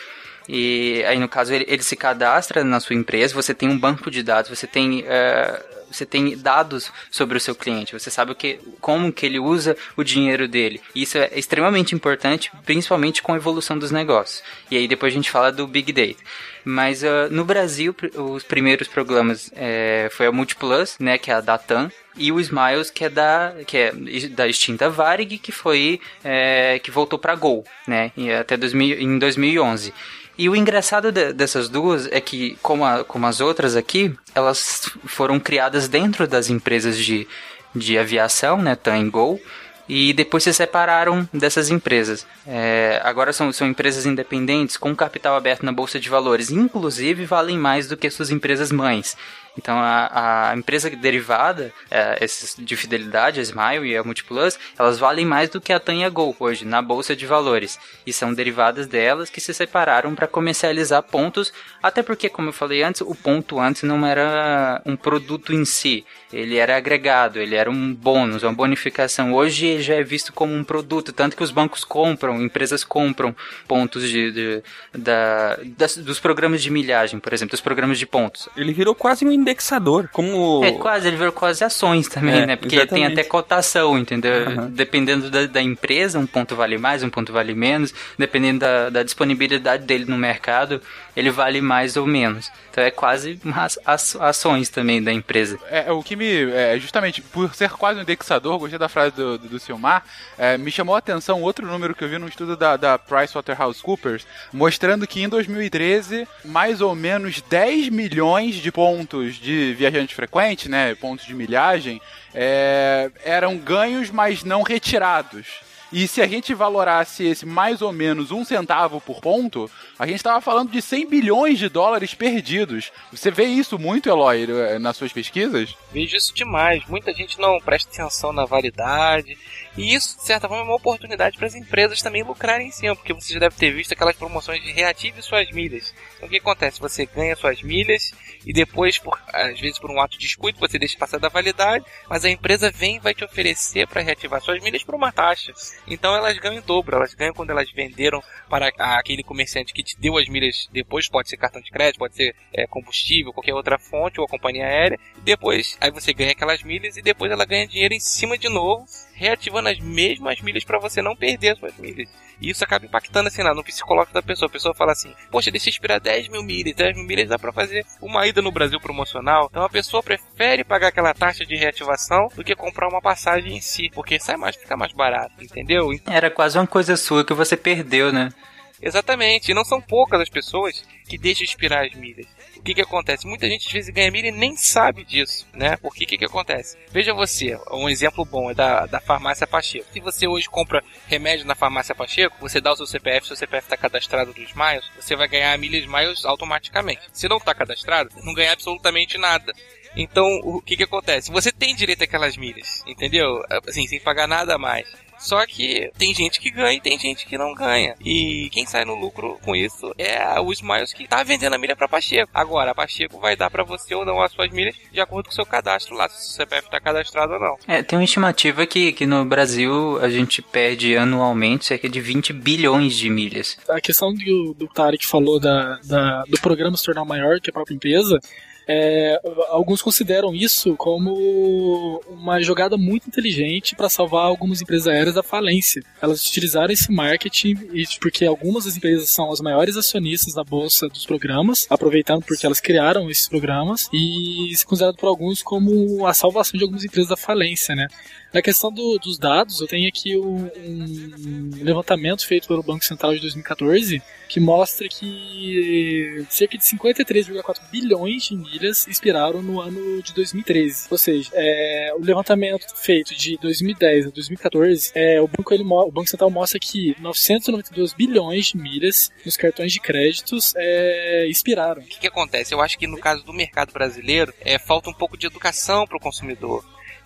E aí, no caso, ele, ele se cadastra na sua empresa, você tem um banco de dados, você tem. Uh, você tem dados sobre o seu cliente, você sabe o que, como que ele usa o dinheiro dele. Isso é extremamente importante, principalmente com a evolução dos negócios. E aí depois a gente fala do Big Data. Mas uh, no Brasil, os primeiros programas é, foi a Multiplus, né, que é a Datam, e o Smiles, que é da, que é da extinta Varig, que foi é, que voltou para Gol, né, até 2000, em 2011. E o engraçado de, dessas duas é que, como, a, como as outras aqui, elas foram criadas dentro das empresas de, de aviação, né, e Gol, e depois se separaram dessas empresas. É, agora são, são empresas independentes com capital aberto na Bolsa de Valores, inclusive valem mais do que suas empresas mães. Então a, a empresa derivada, é, esses de fidelidade, a Smile e a Multiplus, elas valem mais do que a Tanya Go hoje na bolsa de valores. E são derivadas delas que se separaram para comercializar pontos, até porque, como eu falei antes, o ponto antes não era um produto em si, ele era agregado, ele era um bônus, uma bonificação. Hoje já é visto como um produto, tanto que os bancos compram, empresas compram pontos de, de da, das, dos programas de milhagem, por exemplo, dos programas de pontos. Ele virou quase um indexador, como... É, quase, ele virou quase ações também, é, né? Porque exatamente. tem até cotação, entendeu? Uhum. Dependendo da, da, empresa, um ponto vale mais, um ponto vale menos, dependendo da, da disponibilidade dele no mercado, ele vale mais ou menos. Então é quase umas ações também da empresa. É, o que me. É, justamente por ser quase um indexador, gostei da frase do, do, do Silmar, é, me chamou a atenção outro número que eu vi num estudo da, da PricewaterhouseCoopers, mostrando que em 2013, mais ou menos 10 milhões de pontos de viajante frequente, né? Pontos de milhagem, é, eram ganhos, mas não retirados. E se a gente valorasse esse mais ou menos um centavo por ponto, a gente estava falando de 100 bilhões de dólares perdidos. Você vê isso muito, Eloy, eh, nas suas pesquisas? Vejo isso demais. Muita gente não presta atenção na validade. E isso, de certa forma, é uma oportunidade para as empresas também lucrarem em cima, porque você já deve ter visto aquelas promoções de reative suas milhas. Então o que acontece? Você ganha suas milhas e depois, por, às vezes por um ato de descuido, você deixa passar da validade, mas a empresa vem e vai te oferecer para reativar suas milhas por uma taxa. Então elas ganham em dobro, elas ganham quando elas venderam para aquele comerciante que te deu as milhas depois, pode ser cartão de crédito, pode ser é, combustível, qualquer outra fonte ou a companhia aérea. Depois, aí você ganha aquelas milhas e depois ela ganha dinheiro em cima de novo, reativando as mesmas milhas para você não perder as suas milhas. E isso acaba impactando assim lá no psicológico da pessoa. A pessoa fala assim: Poxa, deixa eu esperar 10 mil milhas. 10 mil milhas dá para fazer uma ida no Brasil promocional. Então a pessoa prefere pagar aquela taxa de reativação do que comprar uma passagem em si, porque sai mais, fica mais barato, entendeu? Era quase uma coisa sua que você perdeu, né? Exatamente, e não são poucas as pessoas que deixam expirar as milhas. O que que acontece? Muita gente às vezes ganha milha e nem sabe disso, né? Porque o que que acontece? Veja você, um exemplo bom é da, da farmácia Pacheco. Se você hoje compra remédio na farmácia Pacheco, você dá o seu CPF, seu CPF está cadastrado nos Miles, você vai ganhar milhas Miles automaticamente. Se não está cadastrado, não ganha absolutamente nada. Então, o que que acontece? Você tem direito àquelas milhas, entendeu? Assim, sem pagar nada a mais. Só que tem gente que ganha e tem gente que não ganha. E quem sai no lucro com isso é o Smiles que tá vendendo a milha pra Pacheco. Agora, a Pacheco vai dar para você ou não as suas milhas de acordo com o seu cadastro lá, se o CPF tá cadastrado ou não. É, tem uma estimativa que, que no Brasil a gente perde anualmente cerca de 20 bilhões de milhas. A questão do, do Tarek falou da, da, do programa se tornar maior que a própria empresa é, alguns consideram isso como uma jogada muito inteligente para salvar algumas empresas aéreas da falência. Elas utilizaram esse marketing porque algumas das empresas são as maiores acionistas da bolsa dos programas, aproveitando porque elas criaram esses programas e se considerado por alguns como a salvação de algumas empresas da falência, né? Na questão do, dos dados, eu tenho aqui um, um, levantamento feito pelo Banco Central de 2014 que mostra que cerca de 53,4 bilhões de milhas expiraram no ano de 2013. Ou seja, é, o levantamento feito de 2010 a 2014, é, o, banco, ele, o Banco Central mostra que 992 bilhões de milhas nos cartões de créditos é, expiraram. O que, que acontece? Eu acho que no caso do mercado brasileiro, é, falta um pouco de educação para o consumidor.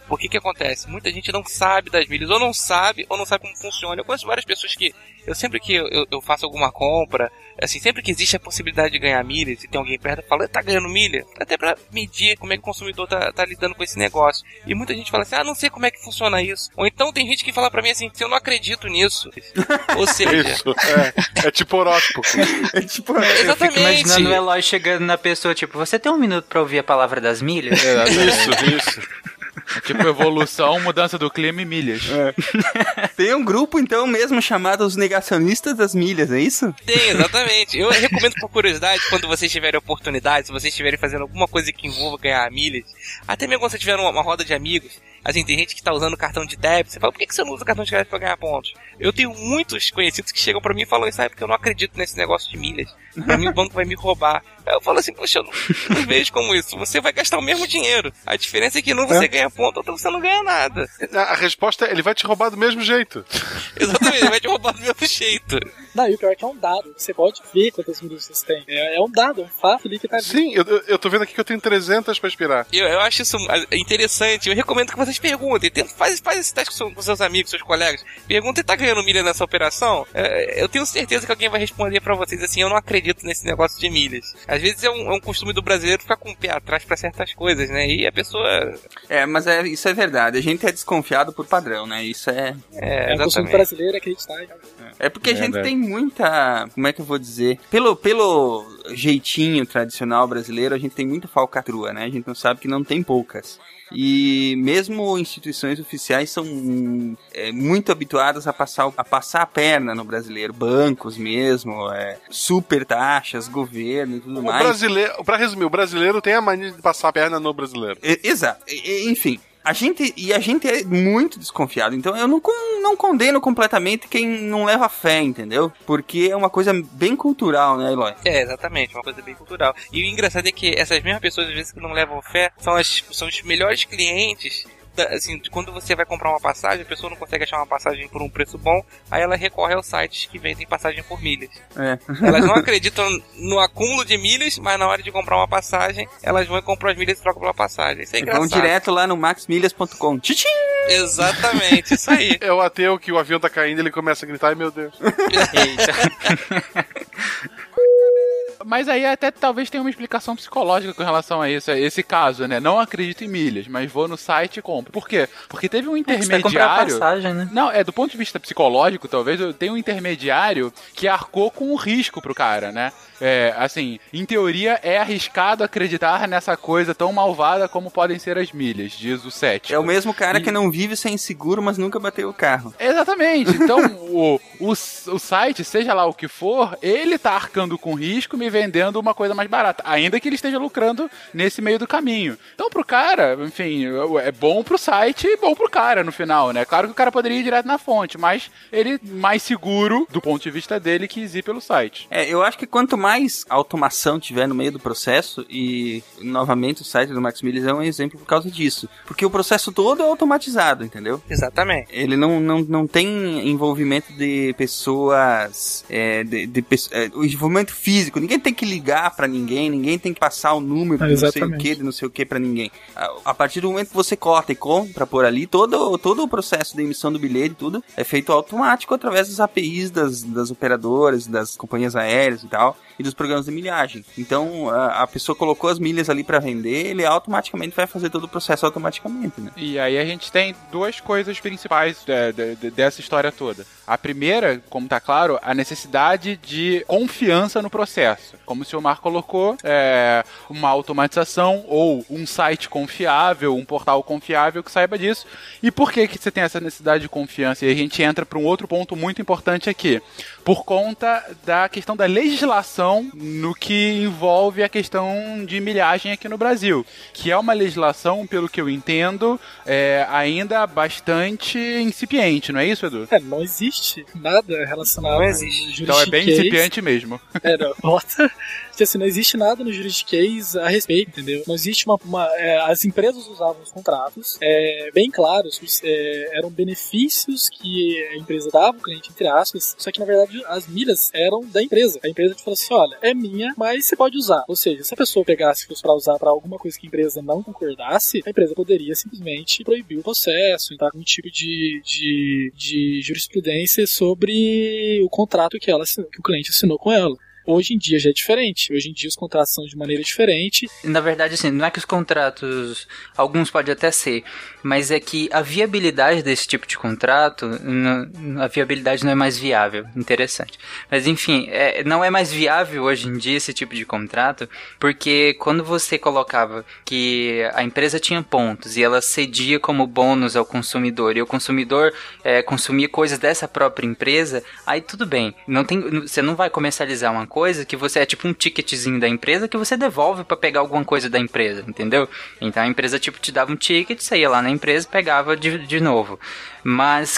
Por que que acontece? Muita gente não sabe das milhas, ou não sabe, ou não sabe como funciona. Eu conheço várias pessoas que, eu sempre que eu, eu faço alguma compra, assim, sempre que existe a possibilidade de ganhar milhas, e tem alguém perto, fala, tá ganhando milha? Até pra medir como é que o consumidor tá, tá lidando com esse negócio. E muita gente fala assim, ah, não sei como é que funciona isso. Ou então tem gente que fala pra mim assim, eu não acredito nisso. *laughs* Ou seja... Isso, é, é tipo horóscopo. é tipo, Exatamente. Eu fico imaginando o Eloy chegando na pessoa, tipo, você tem um minuto pra ouvir a palavra das milhas? É, isso, isso. É tipo evolução, mudança do clima e milhas. É. Tem um grupo, então, mesmo chamado os negacionistas das milhas, é isso? Tem, exatamente. Eu recomendo por curiosidade, quando vocês tiverem oportunidade, se vocês estiverem fazendo alguma coisa que envolva ganhar milhas, até mesmo quando você tiver uma, uma roda de amigos, Assim, tem gente que tá usando cartão de débito. Você fala, por que você não usa cartão de crédito pra ganhar pontos? Eu tenho muitos conhecidos que chegam para mim e falam isso, ah, é porque eu não acredito nesse negócio de milhas. Pra mim o banco vai me roubar. Aí eu falo assim, poxa, eu não, não vejo como isso. Você vai gastar o mesmo dinheiro. A diferença é que não você é. ganha ponto, ou você não ganha nada. A resposta é, ele vai te roubar do mesmo jeito. *laughs* Exatamente, ele vai te roubar do mesmo jeito. Não, e o pior é que é um dado. Você pode ver quantas milhas você tem. É, é um dado, é um fato ali que tá ali. Sim, eu, eu tô vendo aqui que eu tenho 300 pra expirar. Eu, eu acho isso interessante. Eu recomendo que vocês perguntem. Tenta, faz, faz esse teste com, seus amigos, seus colegas. Pergunta se tá ganhando milha nessa operação. É, eu tenho certeza que alguém vai responder para vocês assim, eu não acredito nesse negócio de milhas. Às vezes é um, é um costume do brasileiro ficar com o pé atrás para certas coisas, né? E a pessoa... É, mas é, isso é verdade. A gente é desconfiado por padrão, né? Isso é... É, é um costume brasileiro acreditar. É porque a gente tem muita. Como é que eu vou dizer? Pelo, pelo jeitinho tradicional brasileiro, a gente tem muita falcatrua, né? A gente não sabe que não tem poucas. E mesmo instituições oficiais são é, muito habituadas a passar, a passar a perna no brasileiro, bancos mesmo, é, super taxas, governo e tudo o mais. Brasileiro, pra resumir, o brasileiro tem a mania de passar a perna no brasileiro. exato. enfim, a gente, e a gente é muito desconfiado. Então eu não, não condeno completamente quem não leva fé, entendeu? Porque é uma coisa bem cultural, né, Eloy? É, exatamente, uma coisa bem cultural. E o engraçado é que essas mesmas pessoas, às vezes, que não levam fé, são, as, são os melhores clientes assim, quando você vai comprar uma passagem, a pessoa não consegue achar uma passagem por um preço bom, aí ela recorre aos sites que vendem passagem por milhas. É. Elas não *laughs* acreditam no acúmulo de milhas, mas na hora de comprar uma passagem, elas vão e compram as milhas e trocam pela passagem. Isso é engraçado. Vão direto lá no maxmilhas.com. Exatamente, isso aí. *laughs* É o ateu que o avião tá caindo, ele começa a gritar, ai meu Deus. Eita. *laughs* Mas aí até talvez tenha uma explicação psicológica com relação a isso, a esse caso, né? Não acredito em milhas, mas vou no site e compro. Por quê? Porque teve um intermediário. É passagem, né? Não, é do ponto de vista psicológico, talvez eu tenha um intermediário que arcou com um risco pro cara, né? É, assim, em teoria é arriscado acreditar nessa coisa tão malvada como podem ser as milhas, diz o 7. É o mesmo cara e... que não vive sem seguro, mas nunca bateu o carro. Exatamente. Então, *laughs* o, o, o site, seja lá o que for, ele tá arcando com risco me vendendo uma coisa mais barata, ainda que ele esteja lucrando nesse meio do caminho. Então, pro cara, enfim, é bom pro site e bom pro cara no final, né? Claro que o cara poderia ir direto na fonte, mas ele mais seguro do ponto de vista dele que ir pelo site. É, eu acho que quanto mais automação tiver no meio do processo, e novamente o site do Max Mills é um exemplo por causa disso. Porque o processo todo é automatizado, entendeu? Exatamente. Ele não, não, não tem envolvimento de pessoas. É, de, de, é, o envolvimento físico. Ninguém ninguém tem que ligar para ninguém, ninguém tem que passar o número Ah, de não sei o que, de não sei o que para ninguém. A, partir do momento que você corta e compra por ali, todo, todo o processo de emissão do bilhete tudo é feito automático através das APIs das, das operadoras, das companhias aéreas e tal, e dos programas de milhagem. Então, a, a pessoa colocou as milhas ali para vender, ele automaticamente vai fazer todo o processo automaticamente, né? E aí a gente tem duas coisas principais é, de- de- dessa história toda. A primeira, como tá claro, a necessidade de confiança no processo. Como o senhor Marco colocou, é, uma automatização ou um site confiável, um portal confiável que saiba disso. E por que, que você tem essa necessidade de confiança? E a gente entra para um outro ponto muito importante aqui. Por conta da questão da legislação no que envolve a questão de milhagem aqui no Brasil. Que é uma legislação, pelo que eu entendo, é, ainda bastante incipiente, não é isso, Edu? É, não existe nada relacionado Não existe. Então é bem incipiente mesmo. É, não, bota. Que, assim, não existe nada no juridiquês a respeito, entendeu? Não existe uma. uma- é, as empresas usavam os contratos, é, bem claros, os, é, eram benefícios que a empresa dava ao cliente, entre aspas, só que na verdade as milhas eram da empresa. A empresa te falou assim: olha, é minha, mas você pode usar. Ou seja, se a pessoa pegasse fosse pra usar pra alguma coisa que a empresa não concordasse, a empresa poderia simplesmente proibir o processo, entrar com um tipo de, de, de jurisprudência sobre o contrato que, ela, que o cliente assinou com ela. Hoje em dia já é diferente. Hoje em dia os contratos são de maneira diferente. Na verdade, assim, não é que os contratos, alguns pode até ser, mas é que a viabilidade desse tipo de contrato, a viabilidade não é mais viável. Interessante. Mas enfim, é, não é mais viável hoje em dia esse tipo de contrato, porque quando você colocava que a empresa tinha pontos e ela cedia como bônus ao consumidor e o consumidor é, consumia coisas dessa própria empresa, aí tudo bem. Não tem, você não vai comercializar uma coisa que você é tipo um ticketzinho da empresa que você devolve pra pegar alguma coisa da empresa, entendeu? Então a empresa tipo te dava um ticket, você ia lá na empresa pegava de, de novo. Mas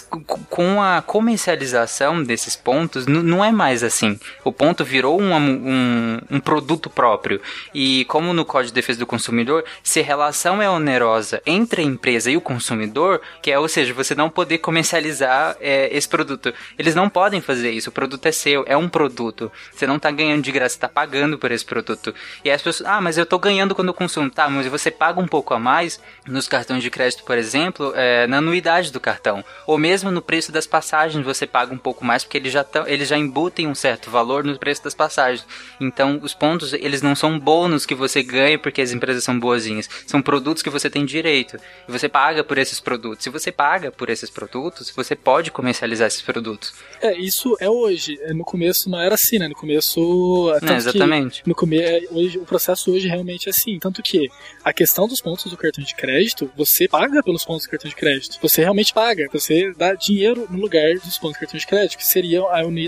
com a comercialização desses pontos, não é mais assim. O ponto virou um, um, um produto próprio. E como no Código de Defesa do Consumidor, se a relação é onerosa entre a empresa e o consumidor, que é, ou seja, você não poder comercializar é, esse produto. Eles não podem fazer isso. O produto é seu, é um produto. Você não tá ganhando de graça, você tá pagando por esse produto. E as pessoas, ah, mas eu tô ganhando quando eu consumo. Tá, mas você paga um pouco a mais nos cartões de crédito, por exemplo, é, na anuidade do cartão. Ou mesmo no preço das passagens você paga um pouco mais, porque eles já, tão, eles já embutem um certo valor no preço das passagens. Então, os pontos, eles não são bônus que você ganha porque as empresas são boazinhas. São produtos que você tem direito. E você paga por esses produtos. Se você paga por esses produtos, você pode comercializar esses produtos. É, isso é hoje. É, No começo não era assim, né? No começo. Tanto que exatamente. No come... é, hoje, o processo hoje realmente é assim. Tanto que a questão dos pontos do cartão de crédito, você paga pelos pontos do cartão de crédito. Você realmente paga. Você dá dinheiro no lugar dos pontos do cartão de crédito, que seriam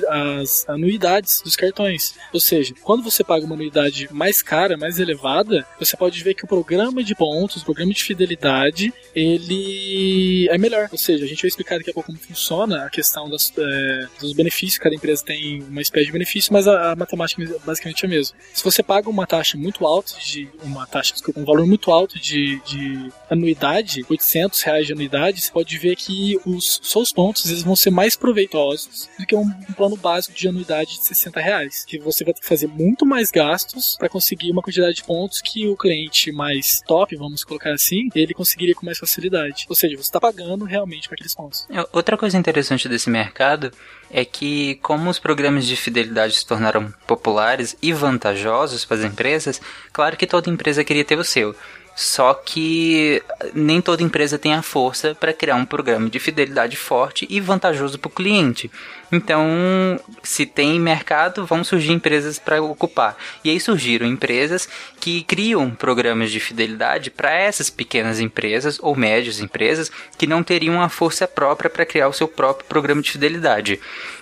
as anuidades dos cartões. Ou seja, quando você paga uma anuidade mais cara, mais elevada, você pode ver que o programa de pontos, o programa de fidelidade, ele é melhor. Ou seja, a gente vai explicar daqui a pouco como funciona a questão das, é, dos benefícios. Cada empresa tem uma espécie de benefício, mas a, a matemática basicamente é a mesma. Se você paga uma taxa muito alta de uma taxa, desculpa, um valor muito alto de, de anuidade, 800 reais de anuidade, você pode ver que os seus pontos eles vão ser mais proveitosos do que um, um plano básico de anuidade de 60 reais, que você vai ter que fazer muito mais gastos para conseguir uma quantidade de pontos que o cliente mais top, vamos colocar assim, ele conseguiria com mais facilidade. Ou seja, você está pagando realmente para aqueles pontos. É, Outra coisa interessante desse mercado é que, como os programas de fidelidade se tornaram populares e vantajosos para as empresas, claro que toda empresa queria ter o seu. Só que nem toda empresa tem a força para criar um programa de fidelidade forte e vantajoso para o cliente. Então, se tem mercado, vão surgir empresas para ocupar. E aí surgiram empresas que criam programas de fidelidade para essas pequenas empresas ou médias empresas que não teriam a força própria para criar o seu próprio programa de fidelidade.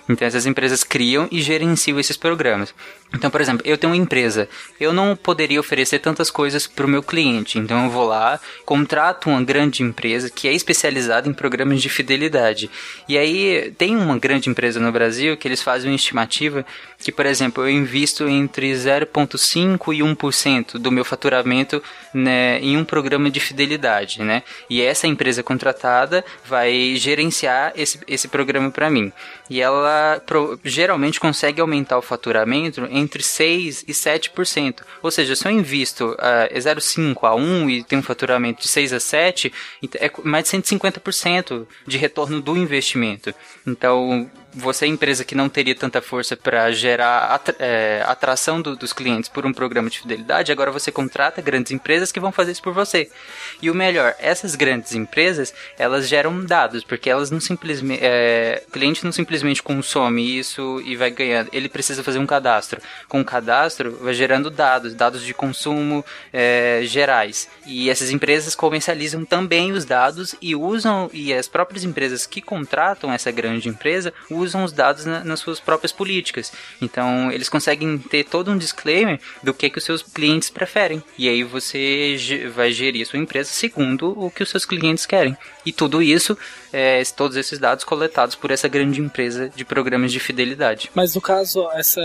Então essas empresas criam e gerenciam esses programas. Então, por exemplo, eu tenho uma empresa, eu não poderia oferecer tantas coisas para o meu cliente, então eu vou lá, contrato uma grande empresa que é especializada em programas de fidelidade. E aí tem uma grande empresa no Brasil que eles fazem uma estimativa que, por exemplo, eu invisto entre 0,5% e 1% do meu faturamento né, em um programa de fidelidade, né? E essa empresa contratada vai gerenciar esse, esse programa para mim. E ela pro, geralmente consegue aumentar o faturamento entre 6% e 7%. Ou seja, se eu invisto uh, 0,5% a 1% e tenho um faturamento de 6% a 7%, é mais de 150% de retorno do investimento. Então, você é empresa que não teria tanta força para gerar é, atração do, dos clientes por um programa de fidelidade, agora você contrata grandes empresas que vão fazer isso por você. E o melhor, essas grandes empresas, elas geram dados, porque elas não simplesmente, é, o cliente não simplesmente consome isso e vai ganhando, ele precisa fazer um cadastro. Com o cadastro, vai gerando dados, dados de consumo é, gerais. E essas empresas comercializam também os dados e usam, e as próprias empresas que contratam essa grande empresa usam os dados na, nas suas próprias políticas. Então, eles conseguem ter todo um disclaimer do que, que os seus clientes preferem. E aí você vai gerir a sua empresa segundo o que os seus clientes querem. E tudo isso, é, todos esses dados coletados por essa grande empresa de programas de fidelidade. Mas no caso, essa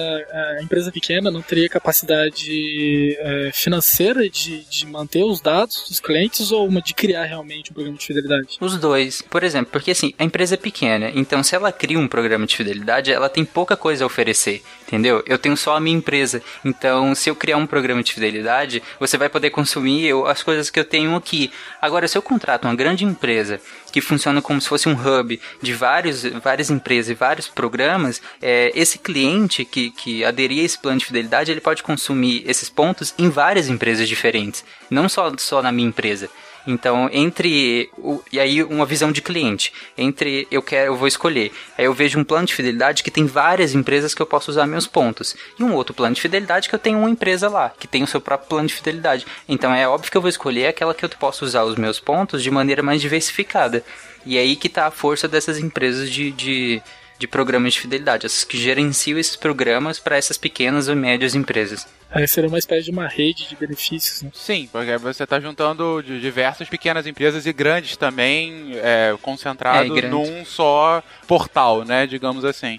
empresa pequena não teria capacidade é, financeira de, de manter os dados dos clientes ou uma de criar realmente um programa de fidelidade? Os dois. Por exemplo, porque assim, a empresa é pequena, então se ela cria um programa de fidelidade, ela tem pouca coisa a oferecer, entendeu? Eu tenho só a minha empresa, então se eu criar um programa de fidelidade, você vai poder consumir eu, as coisas que eu tenho aqui. Agora, se eu contrato uma grande empresa empresa que funciona como se fosse um hub de vários, várias empresas e vários programas, é, esse cliente que, que aderir a esse plano de fidelidade, ele pode consumir esses pontos em várias empresas diferentes, não só, só na minha empresa. Então, entre o, e aí uma visão de cliente, entre eu quero, eu vou escolher. Aí eu vejo um plano de fidelidade que tem várias empresas que eu posso usar meus pontos, e um outro plano de fidelidade que eu tenho uma empresa lá, que tem o seu próprio plano de fidelidade. Então, é óbvio que eu vou escolher aquela que eu posso usar os meus pontos de maneira mais diversificada. E é aí que está a força dessas empresas de, de de programas de fidelidade, essas que gerenciam esses programas para essas pequenas ou médias empresas. Aí seria uma espécie de uma rede de benefícios, né? Sim, porque você está juntando diversas pequenas empresas e grandes também, é, concentrado é, num só portal, né? Digamos assim.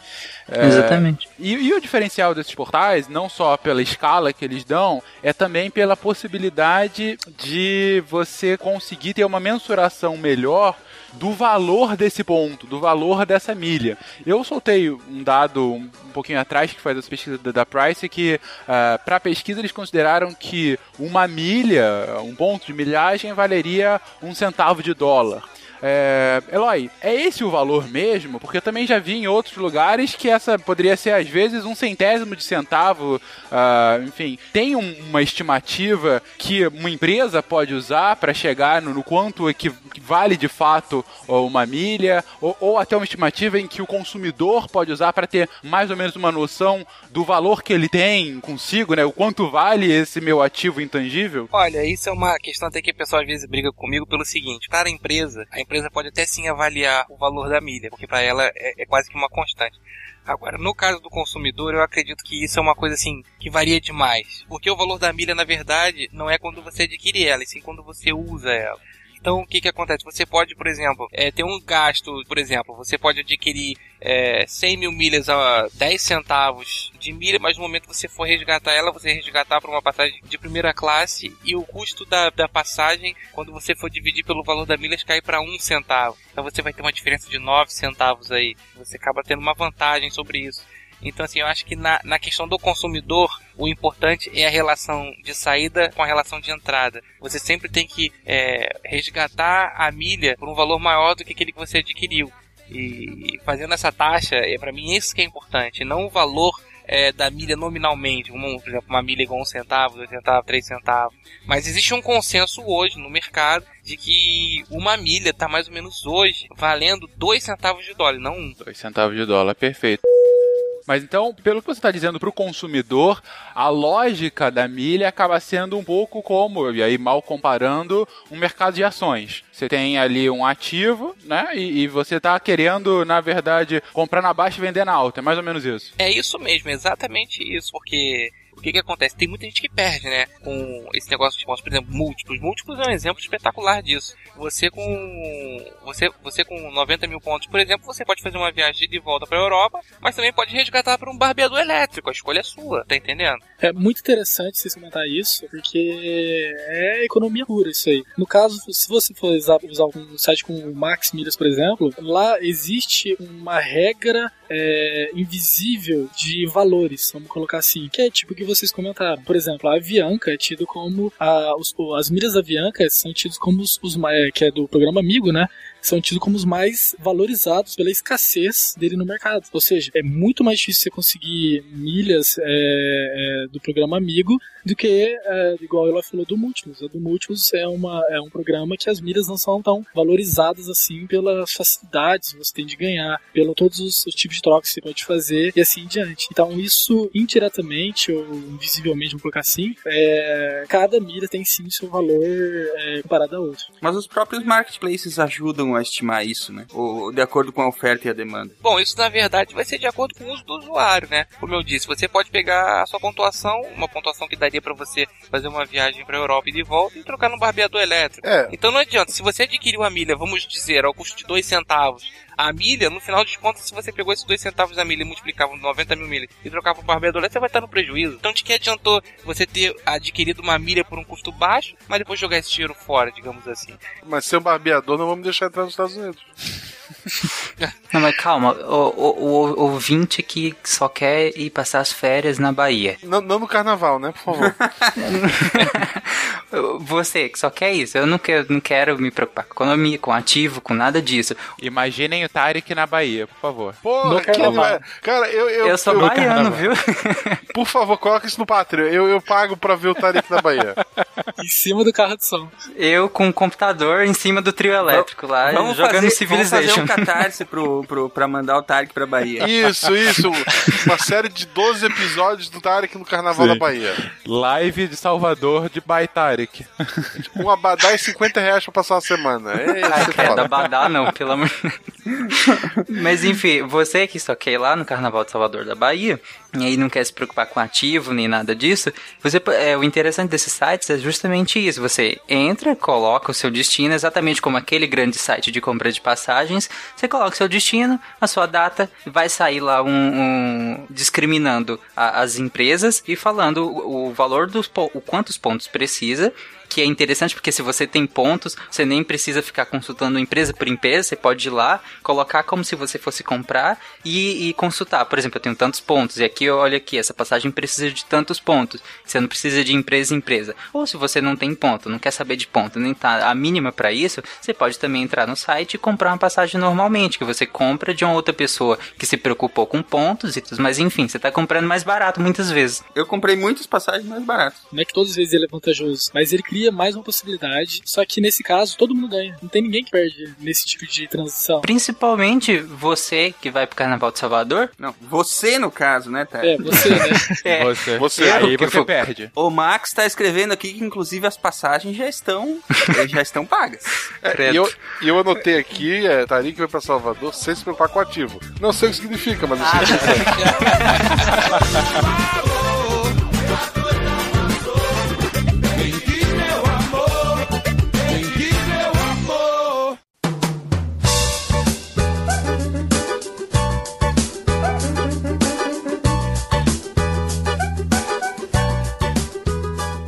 É, Exatamente. E, e, o diferencial desses portais, não só pela escala que eles dão, é também pela possibilidade de você conseguir ter uma mensuração melhor do valor desse ponto, do valor dessa milha. Eu soltei um dado um pouquinho atrás que faz as pesquisas da, Price que uh, ah, para pesquisa eles consideraram que uma milha, um ponto de milhagem valeria um centavo de dólar. É, Eloy, é esse o valor mesmo? Porque eu também já vi em outros lugares que essa poderia ser às vezes um centésimo de centavo. Uh, enfim, tem um, uma estimativa que uma empresa pode usar para chegar no, no quanto vale de fato uma milha, ou, ou até uma estimativa em que o consumidor pode usar para ter mais ou menos uma noção do valor que ele tem consigo, né? O quanto vale esse meu ativo intangível? Olha, isso é uma questão até que o pessoal às vezes briga comigo pelo seguinte: para a empresa, a empresa pode até sim avaliar o valor da milha, porque para ela é, é quase que uma constante. Agora, no caso do consumidor, eu acredito que isso é uma coisa assim que varia demais. Porque o valor da milha, na verdade, não é quando você adquire ela, e sim quando você usa ela. Então, o que, que acontece? Você pode, por exemplo, é, ter um gasto, por exemplo, você pode adquirir é, 100 mil milhas a 10 centavos de milha, mas no momento que você for resgatar ela, você resgatar para uma passagem de primeira classe e o custo da, da passagem, quando você for dividir pelo valor da milhas, cai para 1 centavo. Então você vai ter uma diferença de 9 centavos aí. Você acaba tendo uma vantagem sobre isso. Então, assim, eu acho que na, na questão do consumidor, o importante é a relação de saída com a relação de entrada. Você sempre tem que é, resgatar a milha por um valor maior do que aquele que você adquiriu. E fazendo essa taxa, é para mim isso que é importante, não o valor é, da milha nominalmente, como, por exemplo, uma milha igual um centavo, dois centavos, três centavos. Mas existe um consenso hoje no mercado de que uma milha está mais ou menos hoje valendo dois centavos de dólar, não um. Dois centavos de dólar, perfeito. Mas então, pelo que você está dizendo para o consumidor, a lógica da milha acaba sendo um pouco como, e aí mal comparando, um mercado de ações. Você tem ali um ativo, né? E, e você está querendo, na verdade, comprar na baixa e vender na alta. É mais ou menos isso. É isso mesmo, exatamente isso, porque que que acontece? Tem muita gente que perde, né? Com esse negócio de pontos, por exemplo, múltiplos. Múltiplos é um exemplo espetacular disso. Você com você, você com 90 mil pontos, por exemplo, você pode fazer uma viagem de volta para a Europa, mas também pode resgatar para um barbeador elétrico. A escolha é sua, tá entendendo? É muito interessante vocês comentar isso, porque é economia pura isso aí. No caso, se você for usar, usar um site como o Max Milhas, por exemplo, lá existe uma regra é, invisível de valores, vamos colocar assim, que é tipo que vocês comentaram. Por exemplo, a Avianca é tido como a, os, as milhas da Avianca são tidos como os, os que é do programa Amigo, né? São tidos como os mais valorizados pela escassez dele no mercado. Ou seja, é muito mais difícil você conseguir milhas é, é, do programa Amigo do que, é, igual ela falou, do Múltiplos. A do Múltiplos é, uma, é um programa que as milhas não são tão valorizadas assim pelas facilidades que você tem de ganhar, pelo todos os, os tipos de trocas que você pode fazer e assim em diante. Então, isso indiretamente ou invisivelmente, vamos colocar assim, é, cada milha tem sim seu valor é, comparado a outra. Mas os próprios marketplaces ajudam a estimar isso, né? Ou de acordo com a oferta e a demanda. Bom, isso na verdade vai ser de acordo com o uso do usuário, né? Como eu disse, você pode pegar a sua pontuação, uma pontuação que daria para você fazer uma viagem para Europa e de volta e trocar no barbeador elétrico. É. Então não adianta, se você adquiriu a milha, vamos dizer, ao custo de 2 centavos, a milha, no final de contas, se você pegou esses 2 centavos da milha e multiplicava 90 mil milhas e trocava por barbeador você vai estar no prejuízo. Então de que adiantou você ter adquirido uma milha por um custo baixo, mas depois jogar esse dinheiro fora, digamos assim. Mas ser um barbeador não vamos deixar entrar nos Estados Unidos. Não, mas calma, o, o, o ouvinte que só quer ir passar as férias na Bahia. Não, não no carnaval, né? Por favor. *laughs* Você que só quer isso, eu não quero, não quero me preocupar com economia, com ativo, com nada disso. Imaginem o Tarek na Bahia, por favor. Que não é. Cara, eu. Eu, Eu sou eu- baiano, viu? *laughs* Por favor, coloca isso no Patreon. Eu, eu pago pra ver o Tarek na Bahia. Em cima do carro de som. Eu com um computador em cima do trio elétrico lá, Vamos jogando fazer, Civilization. Fazer um catarse pro, pro, pra mandar o Tarek pra Bahia. Isso, isso. Uma série de 12 episódios do Tarek no Carnaval Sim. da Bahia. Live de Salvador de By Tarek. Um abadá e 50 reais pra passar uma semana. É isso Ai, abadá não, pelo amor Mas enfim, você que só quer ir lá no Carnaval de Salvador da Bahia, e aí não quer se preocupar com ativo nem nada disso, você, é, o interessante desses sites é justamente isso. Você entra, coloca o seu destino, exatamente como aquele grande site de compra de passagens, você coloca seu destino, a sua data, vai sair lá um, um- discriminando a- as empresas e falando o, o valor dos o quantos pontos precisa que é interessante porque se você tem pontos, você nem precisa ficar consultando empresa por empresa, você pode ir lá, colocar como se você fosse comprar e, e consultar. Por exemplo, eu tenho tantos pontos e aqui, olha aqui, essa passagem precisa de tantos pontos. Você não precisa de empresa em empresa. Ou se você não tem ponto, não quer saber de ponto, nem tá a mínima para isso, você pode também entrar no site e comprar uma passagem normalmente, que você compra de uma outra pessoa que se preocupou com pontos e tudo, mas enfim, você tá comprando mais barato muitas vezes. Eu comprei muitas passagens mais baratas. Não é que todas as vezes ele é vantajoso, mas ele cria mais uma possibilidade. Só que nesse caso, todo mundo ganha. Não tem ninguém que perde nesse tipo de transição. Principalmente você que vai pro Carnaval de Salvador. Não, você no caso, né, Tarek? É, você, né? *laughs* É, Você, *laughs* Você, aí porque você perde. O Max tá escrevendo aqui que inclusive as passagens já estão *laughs* já estão pagas. É, e, eu, e eu anotei aqui, é, Tarek vai pra Salvador sem se preocupar com ativo. Não sei o que significa, mas eu sei que é.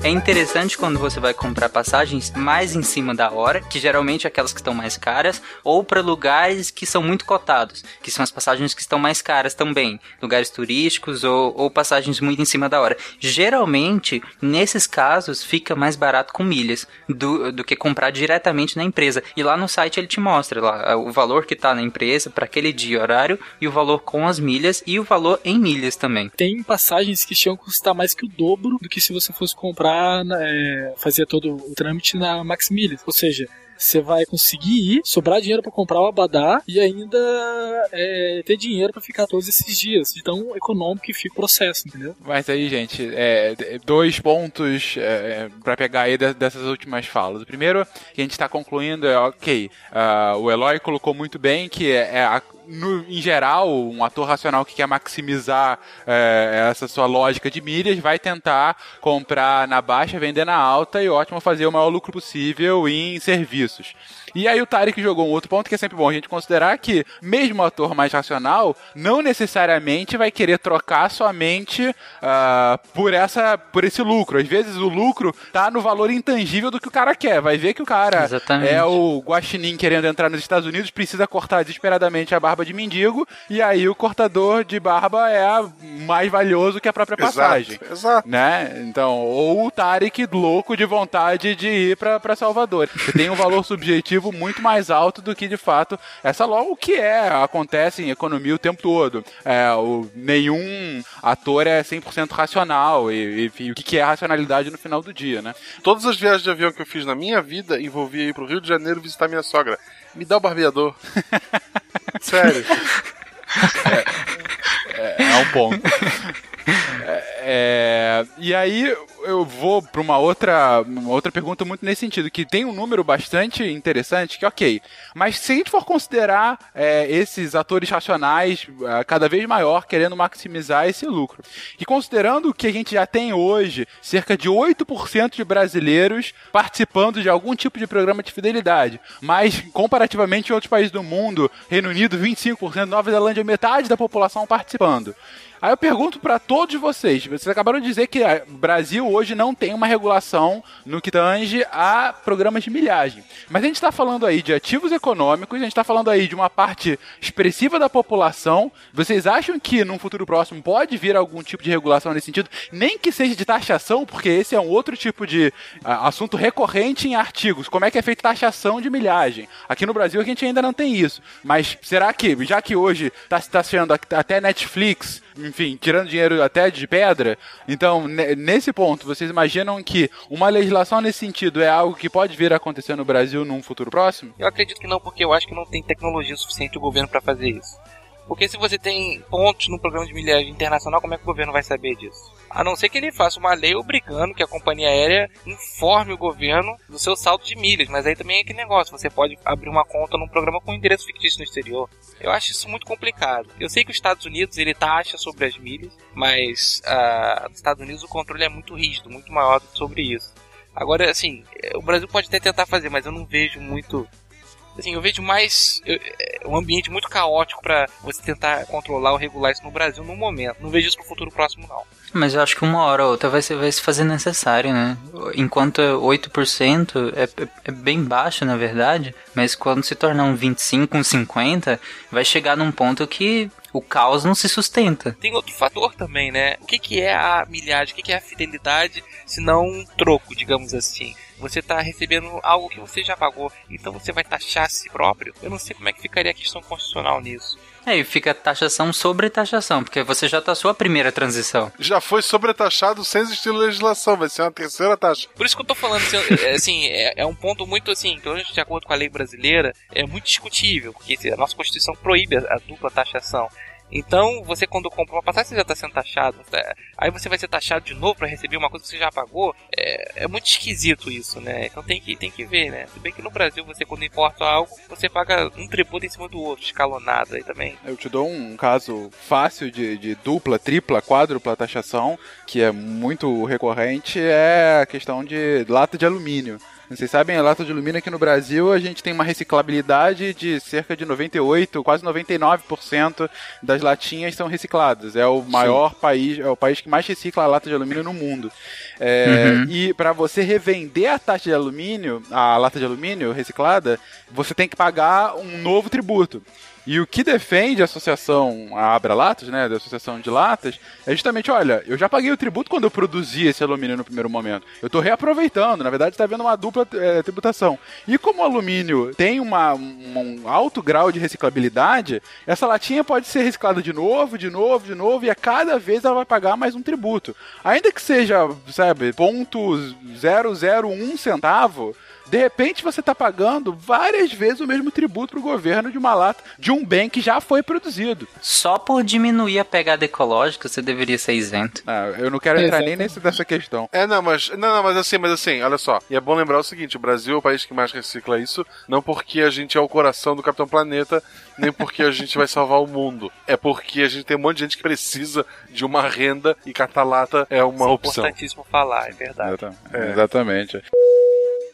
É interessante quando você vai comprar passagens mais em cima da hora, que geralmente é aquelas que estão mais caras, ou para lugares que são muito cotados, que são as passagens que estão mais caras também, lugares turísticos ou, ou passagens muito em cima da hora. Geralmente, nesses casos, fica mais barato com milhas do, do que comprar diretamente na empresa. E lá no site ele te mostra lá o valor que tá na empresa para aquele dia e horário e o valor com as milhas e o valor em milhas também. Tem passagens que chegam a custar mais que o dobro do que se você fosse comprar, é, fazer todo o trâmite na Max Milhas. Ou seja, você vai conseguir ir, sobrar dinheiro pra comprar o Abadá e ainda é, ter dinheiro pra ficar todos esses dias. De tão econômico que fica o processo, entendeu? Mas aí, gente, é, dois pontos é, para pegar aí de- dessas últimas falas. O primeiro que a gente está concluindo é, ok, ah, o Eloy colocou muito bem que é, é a- no, em geral, um ator racional que quer maximizar é, essa sua lógica de milhas vai tentar comprar na baixa, vender na alta e ótimo fazer o maior lucro possível em serviços. E aí o Tarek jogou um outro ponto que é sempre bom a gente considerar que mesmo o ator mais racional não necessariamente vai querer trocar somente uh, por essa por esse lucro. Às vezes o lucro tá no valor intangível do que o cara quer. Vai ver que o cara Exatamente. é o guaxinim querendo entrar nos Estados Unidos, precisa cortar desesperadamente a barba de mendigo e aí o cortador de barba é mais valioso que a própria passagem. Exato, exato. Né? Então, ou o Tarek louco de vontade de ir para Salvador. Você tem um valor subjetivo muito mais alto do que de fato essa logo o que é acontece em economia o tempo todo. É, o, nenhum ator é 100% racional e, e o que, que é racionalidade no final do dia, né? Todas as viagens de avião que eu fiz na minha vida envolvia ir pro Rio de Janeiro visitar minha sogra. Me dá o barbeador. *laughs* Sério. É, é um ponto. *laughs* É, e aí eu vou para uma outra, uma outra pergunta muito nesse sentido, que tem um número bastante interessante, que ok, mas se a gente for considerar é, esses atores racionais é, cada vez maior querendo maximizar esse lucro, e considerando que a gente já tem hoje cerca de 8% de brasileiros participando de algum tipo de programa de fidelidade, mas comparativamente em outros países do mundo, Reino Unido 25%, Nova Zelândia metade da população participando. Aí eu pergunto para todos vocês, vocês acabaram de dizer que o Brasil hoje não tem uma regulação no que tange a programas de milhagem. Mas a gente está falando aí de ativos econômicos, a gente está falando aí de uma parte expressiva da população. Vocês acham que num futuro próximo pode vir algum tipo de regulação nesse sentido? Nem que seja de taxação, porque esse é um outro tipo de assunto recorrente em artigos. Como é que é feita taxação de milhagem? Aqui no Brasil a gente ainda não tem isso. Mas será que, já que hoje está tá sendo até Netflix enfim, tirando dinheiro até de pedra. Então, nesse ponto, vocês imaginam que uma legislação nesse sentido é algo que pode vir a acontecer no Brasil num futuro próximo? Eu acredito que não, porque eu acho que não tem tecnologia suficiente o governo para fazer isso. Porque se você tem pontos no programa de milhagem internacional, como é que o governo vai saber disso? A não ser que ele faça uma lei obrigando que a companhia aérea informe o governo do seu saldo de milhas. Mas aí também é que negócio, você pode abrir uma conta num programa com endereço fictício no exterior. Eu acho isso muito complicado. Eu sei que os Estados Unidos ele taxa sobre as milhas, mas uh, nos Estados Unidos o controle é muito rígido, muito maior sobre isso. Agora, assim, o Brasil pode até tentar fazer, mas eu não vejo muito assim, eu vejo mais eu, é, um ambiente muito caótico para você tentar controlar ou regular isso no Brasil no momento. Não vejo isso pro futuro próximo, não. Mas eu acho que uma hora ou outra vai, ser, vai se fazer necessário, né? Enquanto 8% é, é, é bem baixo, na verdade, mas quando se tornar um 25, um 50, vai chegar num ponto que o caos não se sustenta. Tem outro fator também, né? O que, que é a milhagem? O que, que é a fidelidade, se não um troco, digamos assim? Você está recebendo algo que você já pagou, então você vai taxar a si próprio. Eu não sei como é que ficaria a questão constitucional nisso. É, e fica taxação sobre taxação, porque você já taxou a primeira transição. Já foi sobretaxado sem existir legislação, vai ser uma terceira taxa. Por isso que eu tô falando, assim, é, assim é, é, um ponto muito assim, pelo menos de acordo com a lei brasileira, é muito discutível, porque a nossa Constituição proíbe a, a dupla taxação. Então, você quando compra uma passagem, você já está sendo taxado. Tá? Aí você vai ser taxado de novo para receber uma coisa que você já pagou. É, é, muito esquisito isso, né? Então tem que, tem que ver, né? Se bem que no Brasil, você quando importa algo, você paga um tributo em cima do outro, escalonado aí também. Eu te dou um caso fácil de, de dupla, tripla, quádrupla taxação, que é muito recorrente, é a questão de lata de alumínio. Vocês sabem, a lata de alumínio aqui no Brasil, a gente tem uma reciclabilidade de cerca de 98, quase 99% das latinhas são recicladas. É o maior Sim. país, é o país que mais recicla a lata de alumínio no mundo. É, uhum. E para você revender a taxa de alumínio, a lata de alumínio reciclada, você tem que pagar um novo tributo. E o que defende a associação, a Abra Latas, né, da Associação de Latas, é justamente, olha, eu já paguei o tributo quando eu produzi esse alumínio no primeiro momento. Eu estou reaproveitando, na verdade está havendo uma dupla é, tributação. E como o alumínio tem uma, um alto grau de reciclabilidade, essa latinha pode ser reciclada de novo, de novo, de novo, e a cada vez ela vai pagar mais um tributo. Ainda que seja, sabe, ponto 001 centavo, De repente você tá pagando várias vezes o mesmo tributo pro governo de uma lata de um bem que já foi produzido. Só por diminuir a pegada ecológica você deveria ser isento. Ah, eu não quero entrar nem nesse, nessa questão. É, não, mas não, não, mas assim, mas assim, olha só. E é bom lembrar o seguinte: o Brasil é o país que mais recicla isso, não porque a gente é o coração do Capitão Planeta, nem porque a gente vai salvar o mundo. É porque a gente tem um monte de gente que precisa de uma renda e catar lata é uma Isso é opção. importantíssimo falar, é verdade. É. Exatamente.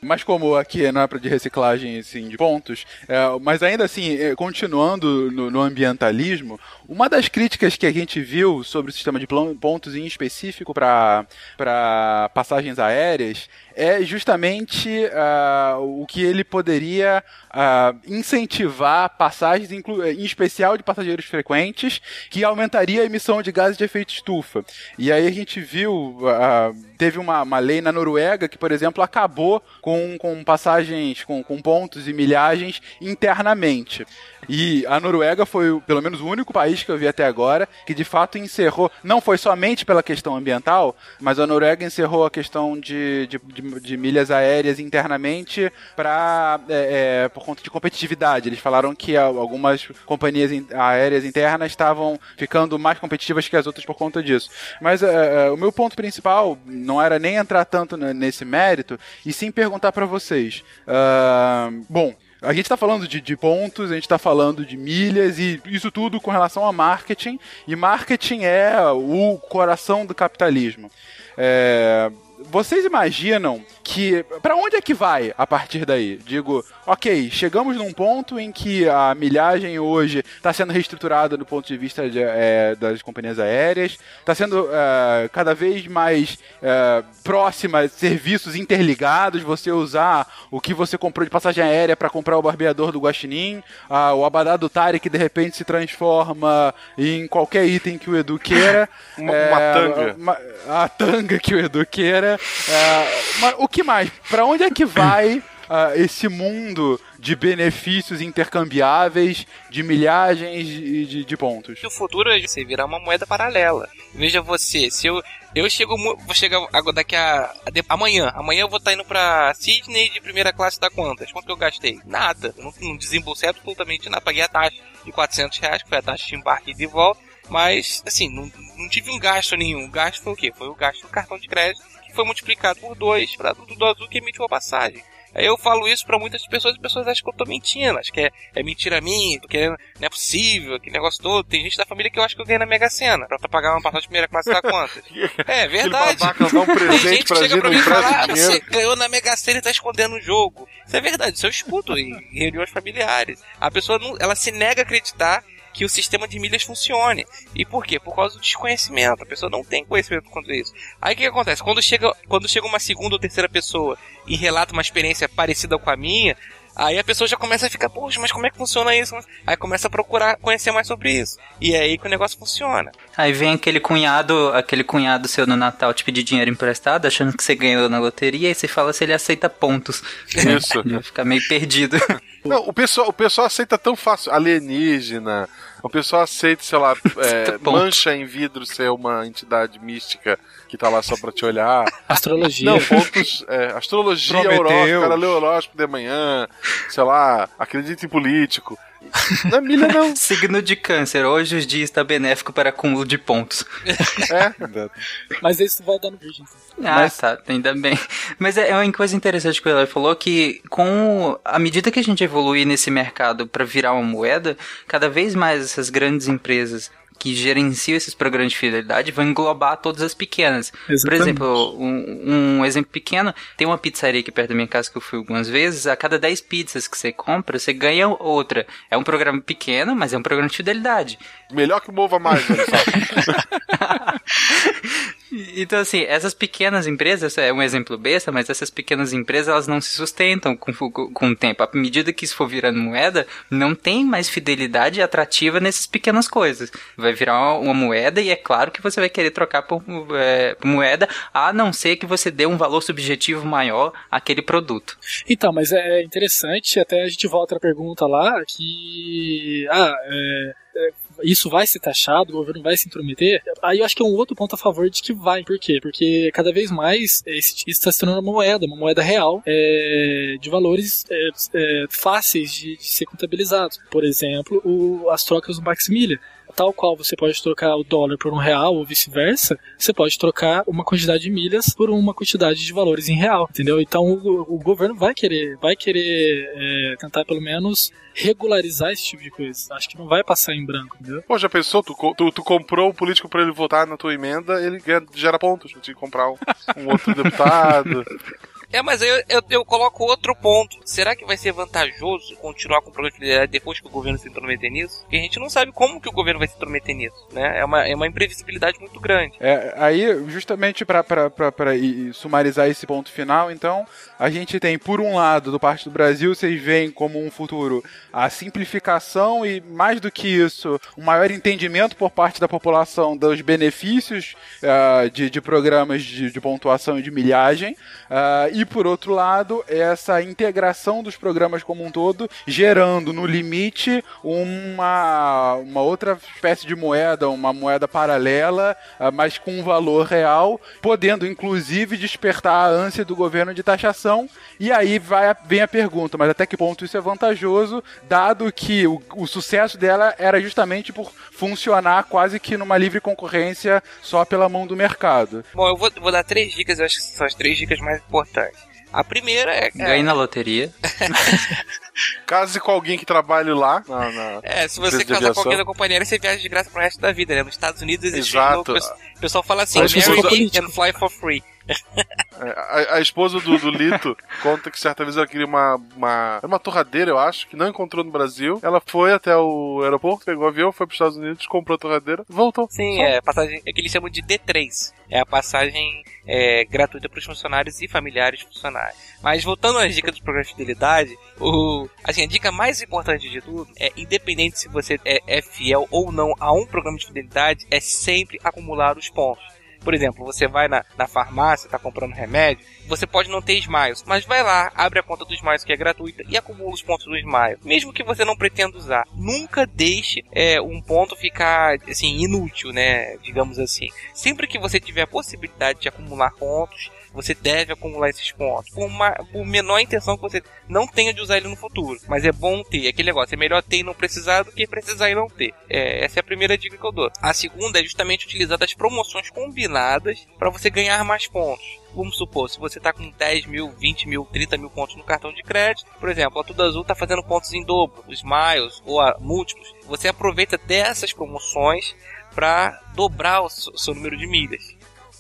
Mas como aqui não é para de reciclagem assim, de pontos, é, mas ainda assim, é, continuando no, no ambientalismo, uma das críticas que a gente viu sobre o sistema de pontos em específico para passagens aéreas é justamente ah, o que ele poderia ah, incentivar passagens, em especial de passageiros frequentes, que aumentaria a emissão de gases de efeito estufa. E aí a gente viu, ah, teve uma, uma lei na Noruega que, por exemplo, acabou com, com passagens, com, com pontos e milhagens internamente. E a Noruega foi, pelo menos, o único país que eu vi até agora que de fato encerrou, não foi somente pela questão ambiental, mas a Noruega encerrou a questão de, de, de- de milhas aéreas internamente pra, é, é, por conta de competitividade. Eles falaram que algumas companhias aéreas internas estavam ficando mais competitivas que as outras por conta disso. Mas é, é, o meu ponto principal não era nem entrar tanto nesse mérito, e sim perguntar pra vocês. ah, bom, a gente está falando de, de pontos, a gente está falando de milhas e isso tudo com relação a marketing. E marketing é o coração do capitalismo. É, vocês imaginam que. Para onde é que vai a partir daí? Digo, ok, chegamos num ponto em que a milhagem hoje está sendo reestruturada do ponto de vista de, é, das companhias aéreas, está sendo é, cada vez mais é, próxima, serviços interligados, você usar o que você comprou de passagem aérea para comprar o barbeador do Guaxinim, ah, o abadá do Tari que de repente se transforma em qualquer item que o Edu queira. Uma- uma tanga. uma- a tanga que o Edu queira. É, mas o que mais? Pra onde é que vai ah, esse mundo de benefícios intercambiáveis, de milhagens e de, de pontos? No futuro você virar uma moeda paralela. Veja você, se eu eu chego vou chegar daqui a, a de- amanhã, amanhã eu vou estar indo pra Sydney de primeira classe da quantas? Quanto que eu gastei? Nada, não, não desembolsei absolutamente nada, paguei a taxa de 400 reais, que foi a taxa de embarque e de volta, mas assim, não, não tive um gasto nenhum, o gasto foi o quê? Foi o gasto do cartão de crédito, que foi multiplicado por dois para do azul que emitiu a passagem. Aí eu falo isso pra muitas pessoas e as pessoas acham que eu tô mentindo, acho que é, é mentira minha, porque não é possível, aquele negócio todo. Tem gente da família que eu acho que eu ganhei na Mega Sena, pra, pra pagar uma passagem de primeira classe da quantas. *laughs* É verdade. babaca dá um Tem presente gente que chega pra mim e fala, ah, você ganhou na Mega Sena e tá escondendo o jogo. Isso é verdade, isso eu escuto em reuniões familiares. A pessoa não, ela se nega a acreditar que o sistema de milhas funcione. E por quê? Por causa do desconhecimento. A pessoa não tem conhecimento quanto a isso. Aí o que, que acontece? Quando chega, quando chega uma segunda ou terceira pessoa e relata uma experiência parecida com a minha, aí a pessoa já começa a ficar, poxa, mas como é que funciona isso? Aí começa a procurar conhecer mais sobre isso. E é aí que o negócio funciona. Aí vem aquele cunhado, aquele cunhado seu no Natal te pedir dinheiro emprestado, achando que você ganhou na loteria, e você fala se ele aceita pontos. *laughs* Isso. Ele vai ficar meio perdido. *laughs* Não, o pessoal, o pessoal aceita tão fácil. Alienígena. O pessoal aceita, sei lá, *laughs* é, mancha em vidro ser uma entidade mística que tá lá só pra te olhar. Astrologia. Não, pontos. É, astrologia, horóscopo, cara lê horóscopo de manhã, sei lá, acredita em político. Não é milha, não. *laughs* Signo de câncer, hoje os dias está benéfico para acúmulo de pontos. É. *laughs* Mas isso vai dando virgem. Ah, tá, ainda bem. Mas é é uma coisa interessante que o Eloy falou que com a medida que a gente evolui nesse mercado para virar uma moeda, cada vez mais essas grandes empresas que gerenciam esses programas de fidelidade vão englobar todas as pequenas. Por Exatamente. exemplo, um, um exemplo pequeno, tem uma pizzaria aqui perto da minha casa que eu fui algumas vezes, a cada 10 pizzas que você compra, você ganha outra. É um programa pequeno, mas é um programa de fidelidade. Melhor que o Mova Mais. *laughs* Então, assim, essas pequenas empresas, é um exemplo besta, mas essas pequenas empresas, elas não se sustentam com, com, o tempo. À medida que isso for virando moeda, não tem mais fidelidade atrativa nessas pequenas coisas. Vai virar uma, uma moeda e é claro que você vai querer trocar por, é, por moeda, a não ser que você dê um valor subjetivo maior àquele produto. Então, mas é interessante, até a gente volta à pergunta lá, que. Ah, é, é, isso vai ser taxado, o governo vai se intrometer, aí eu acho que é um outro ponto a favor de que vai. Por quê? Porque cada vez mais isso está se tornando uma moeda, uma moeda real, é, de valores é, é, fáceis de, de, ser contabilizados. Por exemplo, o, as trocas do Maximilha tal qual você pode trocar o dólar por um real ou vice-versa, você pode trocar uma quantidade de milhas por uma quantidade de valores em real, entendeu? Então o, o governo vai querer, vai querer é, tentar pelo menos regularizar esse tipo de coisa. Acho que não vai passar em branco, entendeu? Pô, já pensou? Tu, tu, tu comprou o político para ele votar na tua emenda, ele gera pontos pra te comprar um, um outro *laughs* deputado. É, mas eu, eu, eu, coloco outro ponto. Será que vai ser vantajoso continuar com o programa de depois que o governo se intrometer nisso? Porque a gente não sabe como que o governo vai se intrometer nisso, né? É uma, é uma imprevisibilidade muito grande. É, aí, justamente para sumarizar esse ponto final, então, a gente tem, por um lado, do parte do Brasil, vocês veem como um futuro a simplificação e, mais do que isso, um maior entendimento por parte da população dos benefícios uh, de, de programas de, de pontuação e de milhagem. Uh, e por outro lado, essa integração dos programas como um todo, gerando no limite uma, uma outra espécie de moeda, uma moeda paralela, uh, mas com um valor real, podendo inclusive despertar a ânsia do governo de taxação. E aí vai, vem a pergunta: mas até que ponto isso é vantajoso, dado que o, o sucesso dela era justamente por funcionar quase que numa livre concorrência só pela mão do mercado? Bom, eu vou, vou dar três dicas, eu acho que são as três dicas mais importantes. A primeira é. Ganhe na loteria. *laughs* Case com alguém que trabalhe lá. Na, na é, se você casar com alguém da companhia, você viaja de graça pro resto da vida, né? Nos Estados Unidos existe. Exato. o pessoal fala assim: marry me and fly for free. É, a, a, esposa do, do, Lito *laughs* conta que certa vez ela queria uma, uma. uma torradeira, eu acho, que não encontrou no Brasil. Ela foi até o aeroporto, pegou o avião, foi para os Estados Unidos, comprou a torradeira, voltou. Sim, Só. é passagem. É que eles chamam de D3. É a passagem é, gratuita para os funcionários e familiares funcionários. Mas voltando às dicas do programa de fidelidade, o, assim, a dica mais importante de tudo é, independente se você é, é fiel ou não a um programa de fidelidade, é sempre acumular os pontos. Por exemplo, você vai na, na farmácia, está comprando remédio, você pode não ter Smiles, mas vai lá, abre a conta do Smiles que é gratuita e acumula os pontos do Smiles. Mesmo que você não pretenda usar, nunca deixe é, um ponto ficar assim inútil, né? Digamos assim. Sempre que você tiver a possibilidade de acumular pontos, você deve acumular esses pontos. Por, uma, por menor intenção que você não tenha de usar ele no futuro. Mas é bom ter. Aquele negócio, é melhor ter e não precisar do que precisar e não ter. É, essa é a primeira dica que eu dou. A segunda é justamente utilizar as promoções combinadas para você ganhar mais pontos. Vamos supor, se você está com 10 mil, 20 mil, 30 mil pontos no cartão de crédito, por exemplo, a Tudo Azul está fazendo pontos em dobro, os Miles ou a múltiplos. Você aproveita dessas promoções para dobrar o seu número de milhas.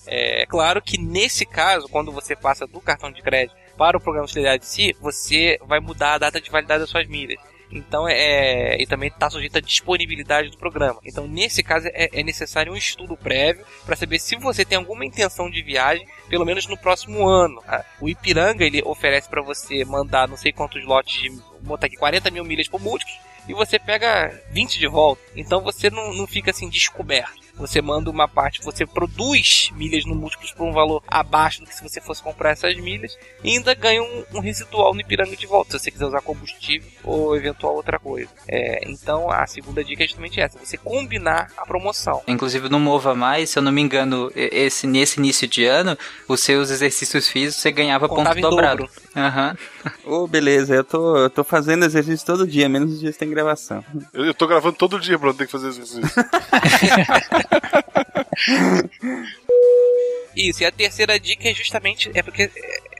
É claro que nesse caso, quando você passa do cartão de crédito para o programa de fidelidade em si, você vai mudar a data de validade das suas milhas. Então é, e também está sujeito à disponibilidade do programa. Então nesse caso é, é necessário um estudo prévio para saber se você tem alguma intenção de viagem, pelo menos no próximo ano. Tá? O Ipiranga ele oferece para você mandar não sei quantos lotes de botar aqui 40 mil milhas por múltiplos e você pega 20 de volta. Então você não, não fica assim descoberto. Você manda uma parte, você produz milhas no múltiplos por um valor abaixo do que se você fosse comprar essas milhas e ainda ganha um, um residual no Ipiranga de volta, se você quiser usar combustível ou eventual outra coisa. É, então a segunda dica é justamente essa: você combinar a promoção. Inclusive no Mova Mais, se eu não me engano, esse, nesse início de ano, os seus exercícios físicos você ganhava Contava ponto dobrado. Aham. Uhum. *laughs* Ô, oh, beleza, eu tô, eu tô fazendo exercício todo dia, menos os dias que tem gravação. Eu, eu tô gravando todo dia pra não ter que fazer exercício. *laughs* Isso, e a terceira dica é justamente é porque é,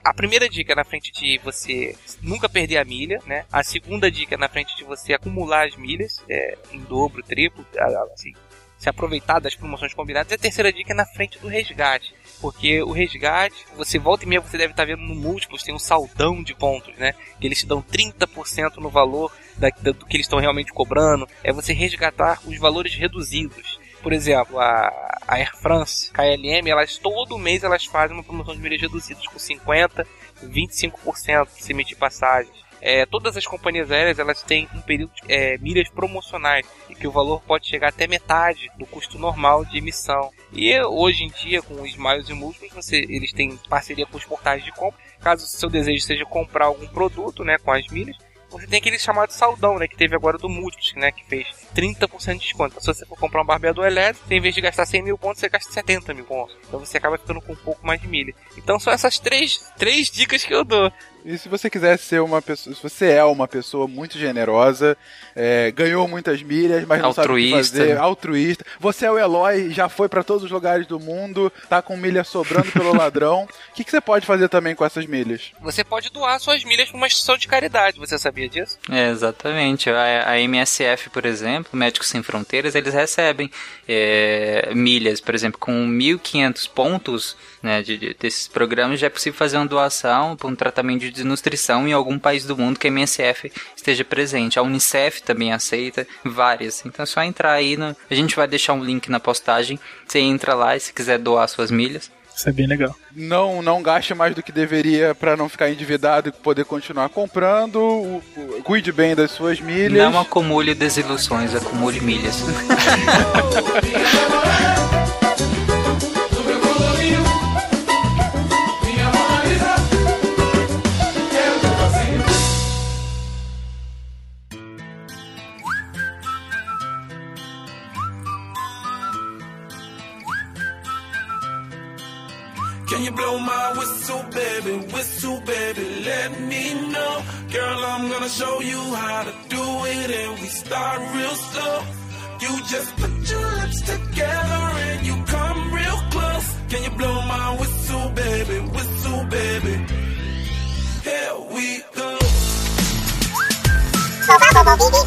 a primeira dica é na frente de você nunca perder a milha, né? A segunda dica é na frente de você acumular as milhas, é, em dobro, triplo, assim, se aproveitar das promoções combinadas. E a terceira dica é na frente do resgate. Porque o resgate, você volta e meia, você deve estar vendo no múltiplos, tem um saldão de pontos, né? Que eles te dão 30% no valor da, do que eles estão realmente cobrando. É você resgatar os valores reduzidos. Por exemplo, a, a Air France, KLM, elas todo mês elas fazem uma promoção de milhas reduzidas com 50, 25% se emitir passagens. É, todas as companhias aéreas elas têm um período de é, milhas promocionais e que o valor pode chegar até metade do custo normal de emissão. E hoje em dia, com os miles e múltiplos, você, eles têm parceria com os portais de compra. Caso o seu desejo seja comprar algum produto né, com as milhas, você tem aquele chamado saldão, né? Que teve agora do Múltiplos, né? Que fez 30% de desconto. Se você for comprar um barbeador elétrico, em vez de gastar 100 mil pontos, você gasta 70 mil pontos. Então você acaba ficando com um pouco mais de milha. Então são essas três, três dicas que eu dou. E se você quiser ser uma pessoa, se você é uma pessoa muito generosa, é, ganhou muitas milhas, mas não Altruísta. sabe o que fazer, altruísta, você é o Eloy, já foi pra todos os lugares do mundo, tá com milha sobrando pelo *laughs* ladrão, o que, que você pode fazer também com essas milhas? Você pode doar suas milhas para uma instituição de caridade. Você sabia disso? É, exatamente. A, a MSF, por exemplo, Médicos Sem Fronteiras, eles recebem é, milhas, por exemplo, com 1.500 pontos né, de, de- desses programas, já é possível fazer uma doação para um tratamento de desnutrição em algum país do mundo que a MSF esteja presente. A Unicef também aceita várias. Então é só entrar aí. No, a gente vai deixar um link na postagem. Você entra lá e se quiser doar suas milhas. Isso é bem legal. Não, não gaste mais do que deveria pra não ficar endividado e poder continuar comprando, cuide bem das suas milhas. Não acumule desilusões, acumule milhas. *laughs* Can you blow my whistle, baby? Whistle, baby, let me know. Girl, I'm gonna show you how to do it, and we start real slow. You just put your lips together and you come real close. Can you blow my whistle, baby? Whistle, baby. Here we go.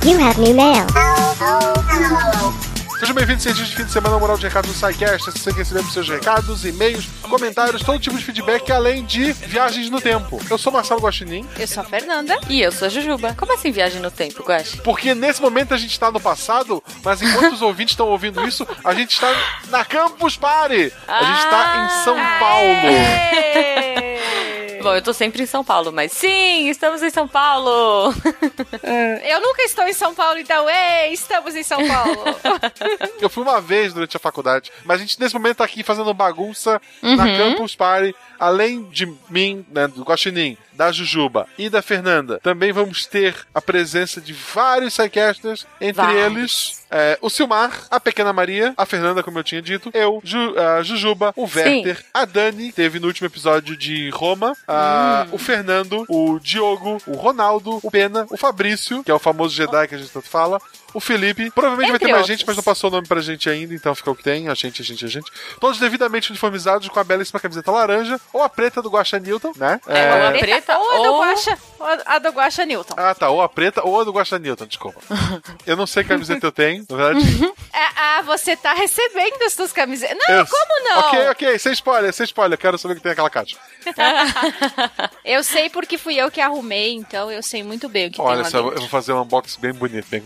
You have new mail. Oh, oh, oh. Sejam bem-vindos, cientistas de fim de semana, moral de recados do SciCast. Se você quer receber seus recados, e-mails, comentários, todo tipo de feedback, além de viagens no tempo. Eu sou Marcelo Guaxinim, Eu sou a Fernanda. E eu sou a Jujuba. Como assim viagem no tempo, Guax? porque nesse momento a gente está no passado, mas enquanto os *laughs* ouvintes estão ouvindo isso, a gente está na Campus Party. A gente está em São Paulo. Bom, eu tô sempre em São Paulo, mas sim, estamos em São Paulo. Eu nunca estou em São Paulo, então, ei, estamos em São Paulo. *laughs* Eu fui uma vez durante a faculdade, mas a gente nesse momento tá aqui fazendo bagunça na Uhum. Campus Party. Além de mim, né, do Guaxinim, da Jujuba e da Fernanda, também vamos ter a presença de vários sidecasters, entre Vários. eles é, o Silmar, a Pequena Maria, a Fernanda, como eu tinha dito, eu, Ju, a Jujuba, o Werther, a Dani, teve no último episódio de Roma, a- Hum. o Fernando, o Diogo, o Ronaldo, o Pena, o Fabrício, que é o famoso Jedi que a gente tanto fala, o Felipe. Provavelmente vai Entre ter mais outros. gente, mas não passou o nome pra gente ainda, então fica o que tem. A gente, a gente, a gente. Todos devidamente uniformizados com a belíssima camiseta laranja ou a preta do Guaxa Newton, né? É, ou a preta ou a do ou- Guaxa, a do Guaxa Newton. Ah, tá. Ou a preta ou a do Guaxa Newton, desculpa. *laughs* eu não sei que camiseta eu tenho, na verdade. *laughs* É, ah, você tá recebendo as suas camisetas. Não, Eu- como não? Ok, ok, sem spoiler, sem spoiler. Eu quero saber o que tem naquela caixa. *laughs* Eu sei porque fui eu que arrumei, então eu sei muito bem o que Olha tem só, lá eu vou fazer um unboxing bem bonito. Bem...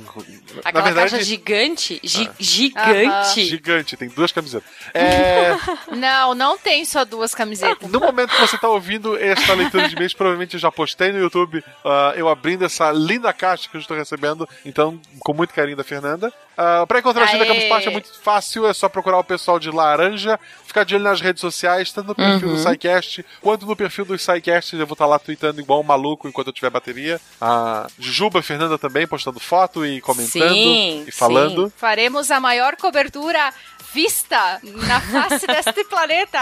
Aquela na verdade, caixa gigante, gi- Ah. gigante. gigante, tem duas camisetas. *laughs* É. Não, não tem só duas camisetas. No momento que você está ouvindo esta leitura de e-mails, provavelmente eu já postei no YouTube ah, eu abrindo essa linda caixa que eu estou recebendo, então, com muito carinho da Fernanda. Uh, para encontrar a gente da! Campus Party é muito fácil, é só procurar o pessoal de Laranja, ficar de olho nas redes sociais, tanto no perfil Uhum. do SciCast, quanto no perfil dos SciCast, eu vou estar lá tweetando igual um maluco enquanto eu tiver bateria. A Jujuba, Fernanda também postando foto e comentando Sim, e falando. Faremos a maior cobertura vista na face deste planeta.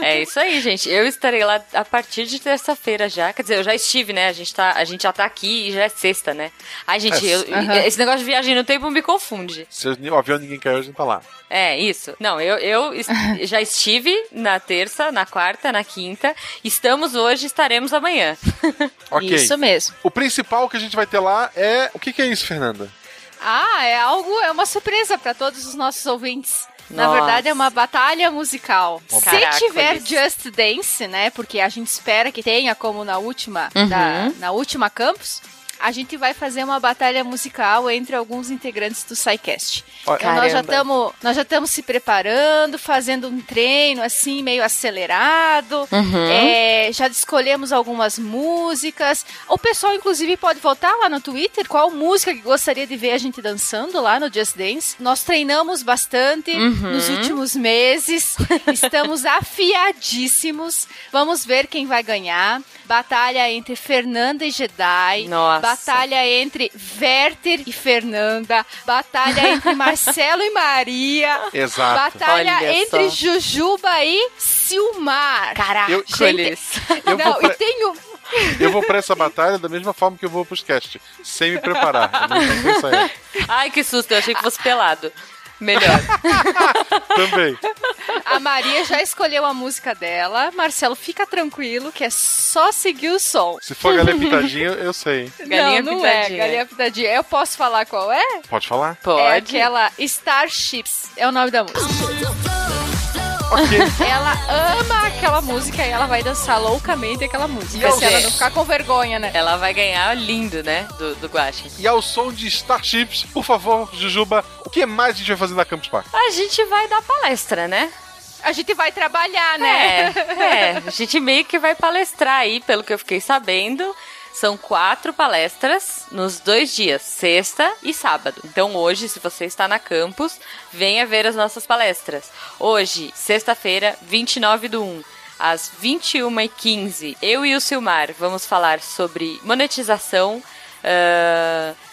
É isso aí, gente. Eu estarei lá a partir de terça-feira já. Quer dizer, eu já estive, né? A gente, tá, a gente já tá aqui e já é sexta, né? Ai, gente, É. eu- Aham. esse negócio de viagem no tempo me confunde. Se o avião ninguém caiu, a gente tá lá. É, isso. Não, eu, eu es- *laughs* já estive na terça, na quarta, na quinta. Estamos hoje, estaremos amanhã. *laughs* Ok. Isso mesmo. O principal que a gente vai ter lá é. O que, que é isso, Fernanda? Ah, é algo, é uma surpresa para todos os nossos ouvintes. Na Nossa. verdade, é uma batalha musical. Caraca, Se tiver isso. Just Dance, né? Porque a gente espera que tenha, como na última, Uhum. da- na última campus. A gente vai fazer uma batalha musical entre alguns integrantes do SciCast. Então nós já estamos nós já estamos se preparando, fazendo um treino assim meio acelerado. Uhum. É, já escolhemos algumas músicas. O pessoal inclusive pode votar lá no Twitter qual música que gostaria de ver a gente dançando lá no Just Dance. Nós treinamos bastante Uhum. nos últimos meses. *laughs* Estamos afiadíssimos. Vamos ver quem vai ganhar. Batalha entre Fernanda e Jedi. Nossa. Batalha entre Werther e Fernanda. Batalha entre *laughs* Marcelo e Maria. Exato. Batalha Olha entre só. Jujuba e Silmar. Caraca, *laughs* Eu- Gente, Eu não, vou pra- e tem um. Eu vou pra essa batalha da mesma forma que eu vou pros cast, sem me preparar. Eu não tenho que ensaiar. Ai, que susto, eu achei que fosse pelado. Melhor. *laughs* Também. A Maria já escolheu a música dela. Marcelo, fica tranquilo que é só seguir o som. Se for galinha pintadinha, eu sei. Galinha não, não é. Pitadinha. Galinha pitadinha. Eu posso falar qual é? Pode falar? É Pode. aquela Starships. É o nome da música. Ela ama aquela música e ela vai dançar loucamente aquela música. E se ela não ficar com vergonha, né? Ela vai ganhar lindo, né? Do, do Guache. E ao som de Starships, por favor, Jujuba, o que mais a gente vai fazer na Campus Party? A gente vai dar palestra, né? A gente vai trabalhar, né? É, é. A gente meio que vai palestrar aí, pelo que eu fiquei sabendo. São quatro palestras nos dois dias, sexta e sábado. Então hoje, se você está na campus, venha ver as nossas palestras. Hoje, sexta-feira, 29 do 1, às 21h15, eu e o Silmar vamos falar sobre monetização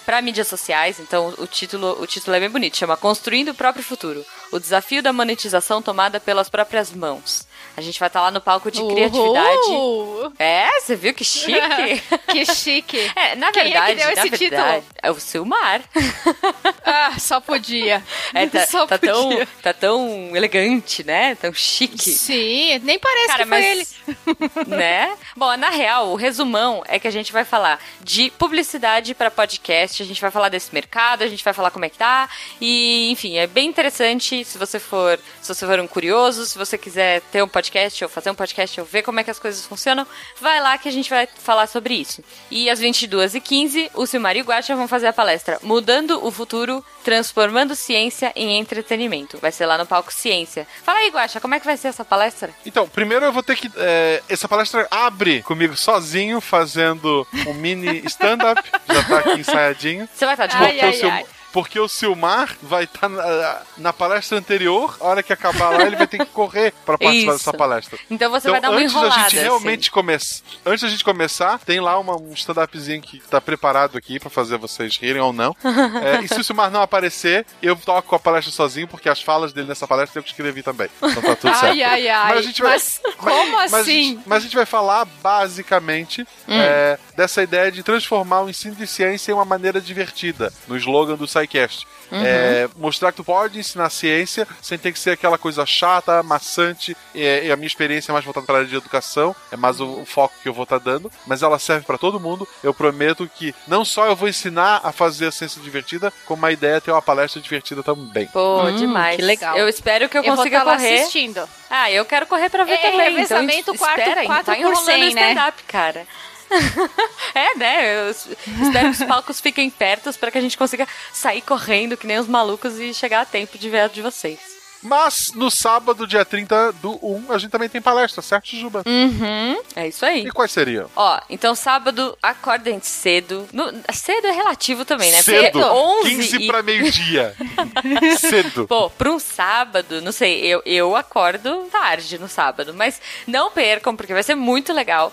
para mídias sociais. Então o título, o título é bem bonito, chama Construindo o próprio futuro. O desafio da monetização tomada pelas próprias mãos. A gente vai estar lá no palco de criatividade. Uhul. É, você viu que chique? *laughs* Que chique. É, na Quem é que verdade, deu esse verdade, título? é o Silmar. *laughs* Ah, só podia. É, tá, *laughs* só tá podia. tão, tá tão elegante, né? Tão chique. Sim, nem parece Cara, que foi ele. mas, né? Bom, na real, o resumão é que a gente vai falar de publicidade para podcast, a gente vai falar desse mercado, a gente vai falar como é que tá, e enfim, é bem interessante se você for, se você for um curioso, se você quiser ter um podcast ou fazer um podcast ou ver como é que as coisas funcionam, vai lá que a gente vai falar sobre isso. E às 22h15, o Silmar e o Guacha vão fazer a palestra Mudando o Futuro, Transformando Ciência em Entretenimento. Vai ser lá no palco Ciência. Fala aí, Guacha, como é que vai ser essa palestra? Então, primeiro eu vou ter que. é, essa palestra abre comigo sozinho, fazendo um mini stand-up. *laughs* Já tá aqui ensaiadinho. Você vai estar de Ai, ai. Porque o Silmar vai estar na, na palestra anterior, a hora que acabar lá, ele vai ter que correr pra participar Isso. dessa palestra. Então você Então, vai dar uma antes enrolada. da gente assim. realmente começar, antes da gente começar, tem lá uma- um stand-upzinho que tá preparado aqui pra fazer vocês rirem ou não. *laughs* É, e se o Silmar não aparecer, eu toco a palestra sozinho, porque as falas dele nessa palestra eu que escrevi também. Então tá tudo certo. Ai, ai, ai. Mas a gente vai- Mas como Mas a, assim? gente, mas a gente vai falar basicamente é, dessa ideia de transformar o ensino de ciência em uma maneira divertida, no slogan do SciCast. É, mostrar que tu pode ensinar ciência sem ter que ser aquela coisa chata, maçante. E, e a minha experiência é mais voltada para a área de educação, é mais o, o foco que eu vou estar dando, mas ela serve para todo mundo. Eu prometo que não só eu vou ensinar a fazer a ciência divertida, como a ideia é ter uma palestra divertida também. Pô, Hum, demais. que legal. Eu espero que eu, Eu vou consiga estar lá correr. assistindo. Ah, eu quero correr pra ver É, também. revezamento então, quarto- espera, aí, quatro tá por enrolando cem, o né? stand-up, cara. *laughs* é, né? Eu es- espero que os palcos fiquem perto para que a gente consiga sair correndo que nem os malucos e chegar a tempo de ver a de vocês. Mas no sábado, dia 30 do 1, a gente também tem palestra, certo, Juba? Uhum, é isso aí. E quais seriam? Ó, então sábado, acordem cedo. No- cedo é relativo também, né? Cedo, Porque 11 15 e... para meio-dia. *laughs* Cedo. Pô, pra um sábado, não sei, eu, eu acordo tarde no sábado, mas não percam, porque vai ser muito legal.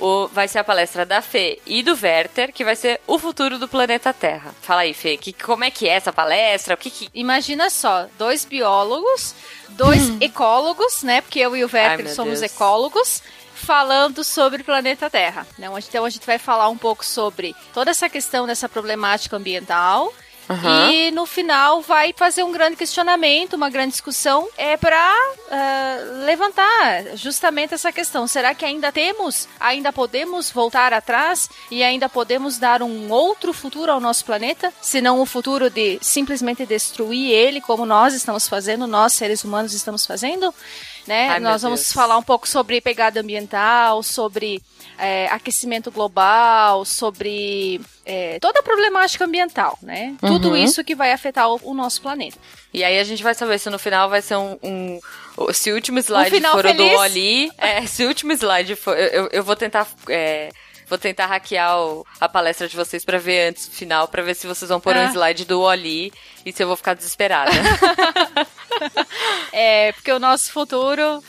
O, vai ser a palestra da Fê e do Werther, que vai ser o futuro do planeta Terra. Fala aí, Fê, que, como é que é essa palestra? O que que... Imagina só, dois biólogos, dois ecólogos, né? Porque eu e o Ai, Werther meu somos Deus. ecólogos, falando sobre o planeta Terra. Né? Então a gente vai falar um pouco sobre toda essa questão dessa problemática ambiental. Aham. E no final vai fazer um grande questionamento, uma grande discussão, é para levantar justamente essa questão. Será que ainda temos, ainda podemos voltar atrás e ainda podemos dar um outro futuro ao nosso planeta? Se não o futuro de simplesmente destruir ele, como nós estamos fazendo, nós seres humanos estamos fazendo? Né? Ai, nós vamos Deus. falar um pouco sobre pegada ambiental, sobre é, aquecimento global, sobre é, toda a problemática ambiental, né? Tudo Uhum. isso que vai afetar o, o nosso planeta. E aí a gente vai saber se no final vai ser um. um- se o último slide final for o do feliz? Oli. É, se o último slide for. Eu, eu- eu vou tentar. é, vou tentar hackear o- a palestra de vocês pra ver antes do final, pra ver se vocês vão pôr um Ah. slide do Oli e se eu vou ficar desesperada. *laughs* É, porque o nosso futuro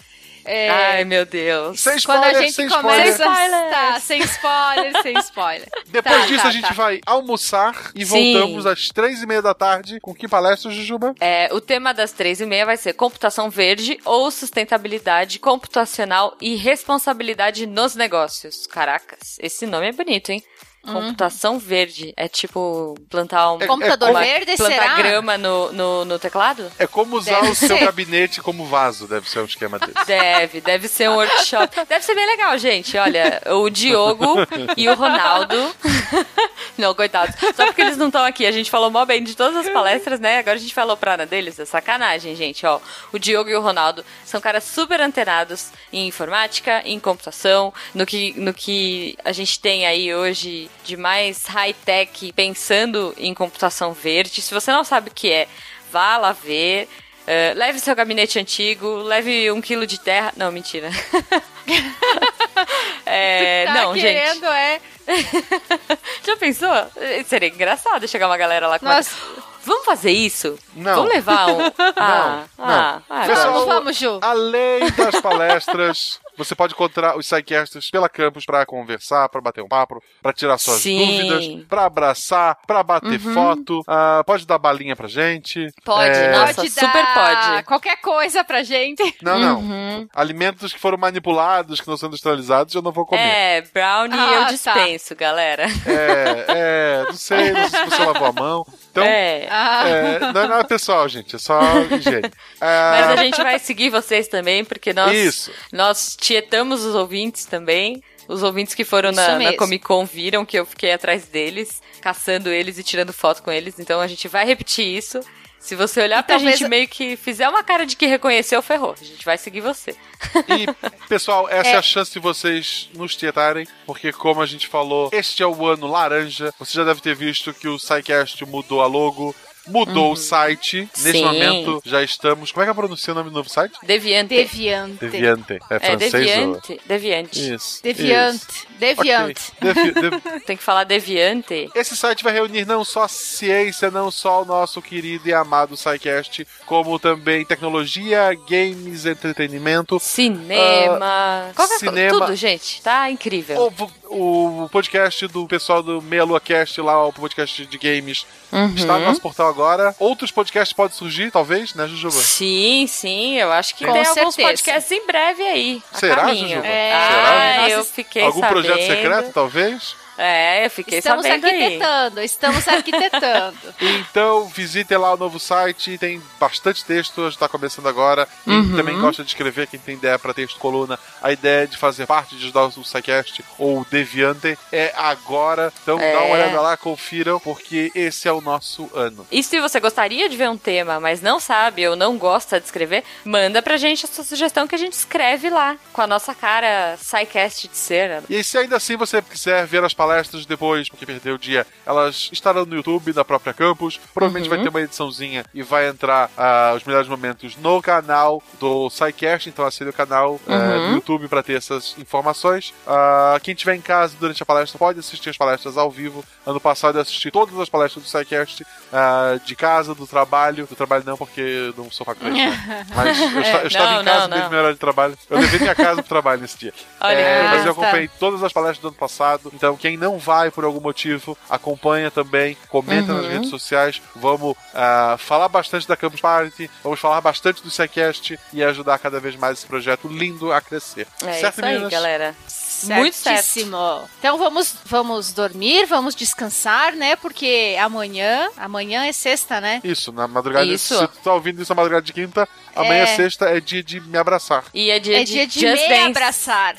É, Ai, meu Deus. Sem quando a spoiler, gente sem começa. spoiler. Tá, sem spoiler, sem spoiler. *laughs* Depois Tá, disso tá, a gente tá. vai almoçar e Sim. voltamos às três e meia da tarde com que palestra, Jujuba? É, o tema das três e meia vai ser computação verde ou sustentabilidade computacional e responsabilidade nos negócios. Caracas, esse nome é bonito, hein? Computação verde. É tipo plantar um. É- Computador é como- verde, plantar será? grama no, no, no teclado? É como usar Deve o seu ser. gabinete como vaso, deve ser um esquema desse. *laughs* Deve, deve ser um workshop. Deve ser bem legal, gente. Olha, o Diogo e o Ronaldo. *laughs* Não, coitados. Só porque eles não estão aqui. A gente falou mó bem de todas as palestras, né? Agora a gente falou pra Ana deles. É sacanagem, gente. Ó, o Diogo e o Ronaldo são caras super antenados em informática, em computação, no que, no que a gente tem aí hoje de mais high-tech pensando em computação verde. Se você não sabe o que é, vá lá ver. Eh, leve seu gabinete antigo, leve um quilo de terra. Não, mentira. *laughs* é, Tá não, gente. querendo, é. *laughs* Já pensou? Eh, Seria engraçado chegar uma galera lá com. Nossa. *gasps* Vamos fazer isso? Não. Vamos levar um. *laughs* Ah, não. ah, ah, Pessoal, Vamos, vamos, Ju. Além das palestras, você pode encontrar os sidecasters pela campus pra conversar, pra bater um papo, pra tirar suas Sim. dúvidas, pra abraçar, pra bater foto. Ah, pode dar balinha pra gente. Pode, É, nossa. Pode super dar pode. qualquer coisa pra gente. Não, não. Uhum. Alimentos que foram manipulados, que não são industrializados, eu não vou comer. É, brownie Ah, eu tá. dispenso, galera. É, é, não sei, não sei se você lavou a mão. Então, É. Ah, é, não é nada pessoal, gente, é só higiene. Mas Ah, a gente vai seguir vocês também, porque nós, Isso. nós tietamos os ouvintes também. Os ouvintes que foram na, na. Comic Con viram que eu fiquei atrás deles, caçando eles e tirando foto com eles. Então a gente vai repetir isso. Se você olhar E pra talvez- gente meio que fizer uma cara de que reconheceu, ferrou. A gente vai seguir você. E, *laughs* pessoal, essa é. É. a chance de vocês nos tietarem, porque como a gente falou, este é o ano laranja. Você já deve ter visto que o SciCast mudou a logo, mudou o site. Nesse Sim. momento já estamos. Como é que eu pronuncio o nome do novo site? Deviante. Deviante. Deviante. É É, francês? ou- deviante. Deviante. Isso. Deviante. isso. Deviante. Ok. Devi- *laughs* devi- Tem que falar deviante. Esse site vai reunir não só ciência, não só o nosso querido e amado SciCast, como também tecnologia, games, entretenimento. Cinema. Ah, cinema. Tudo, gente. Tá incrível. O, o podcast do pessoal do Meia Lua Cast lá, o podcast de games, Uhum. está no nosso portal agora. Outros podcasts podem surgir, talvez, né, Jujuba? Sim, sim, eu acho que Com tem alguns certeza. podcasts em breve aí. Será, caminho. Jujuba? É, Ah, nós eu fiquei Algum sabendo. projeto secreto, talvez? É, eu fiquei Estamos sabendo aí. arquitetando, estamos arquitetando. *laughs* Então, visitem lá o novo site, tem bastante texto, está começando agora. Quem Uhum. também gosta de escrever, quem tem ideia para texto coluna, a ideia de fazer parte de ajudar o SciCast ou o Deviante é agora. Então, É. dá uma olhada lá, confiram, porque esse é o nosso ano. E se você gostaria de ver um tema, mas não sabe ou não gosta de escrever, manda pra gente a sua sugestão que a gente escreve lá, com a nossa cara SciCast de cera. E aí, se ainda assim você quiser ver as palestras depois, porque perdeu o dia, elas estarão no YouTube da própria campus. Provavelmente Uhum. vai ter uma ediçãozinha e vai entrar ah, os melhores momentos no canal do SciCast. Então acesse o canal Uhum. do YouTube para ter essas informações. Ah, quem estiver em casa durante a palestra pode assistir as palestras ao vivo. Ano passado eu assisti todas as palestras do SciCast ah, de casa, do trabalho. Do trabalho não, porque não sou faculdade. né? *laughs* Mas eu, esta- eu estava Não, em casa não, desde não. meu horário de trabalho. Eu levei minha casa pro trabalho nesse dia. Olha É, mas eu acompanhei todas as palestras do ano passado. Então, quem não vai por algum motivo, acompanha também, comenta nas Uhum. redes sociais. Vamos ah, falar bastante da Campus Party, vamos falar bastante do SciCast e ajudar cada vez mais esse projeto lindo a crescer. É certo, isso aí, meninas? galera. Muito certo. Então vamos, vamos dormir, vamos descansar, né? Porque amanhã, amanhã é sexta, né? Isso, na madrugada. Isso. Se tu tá ouvindo isso na madrugada de quinta, amanhã É. sexta é dia de me abraçar. E é dia É de dia de Just me Dance. abraçar.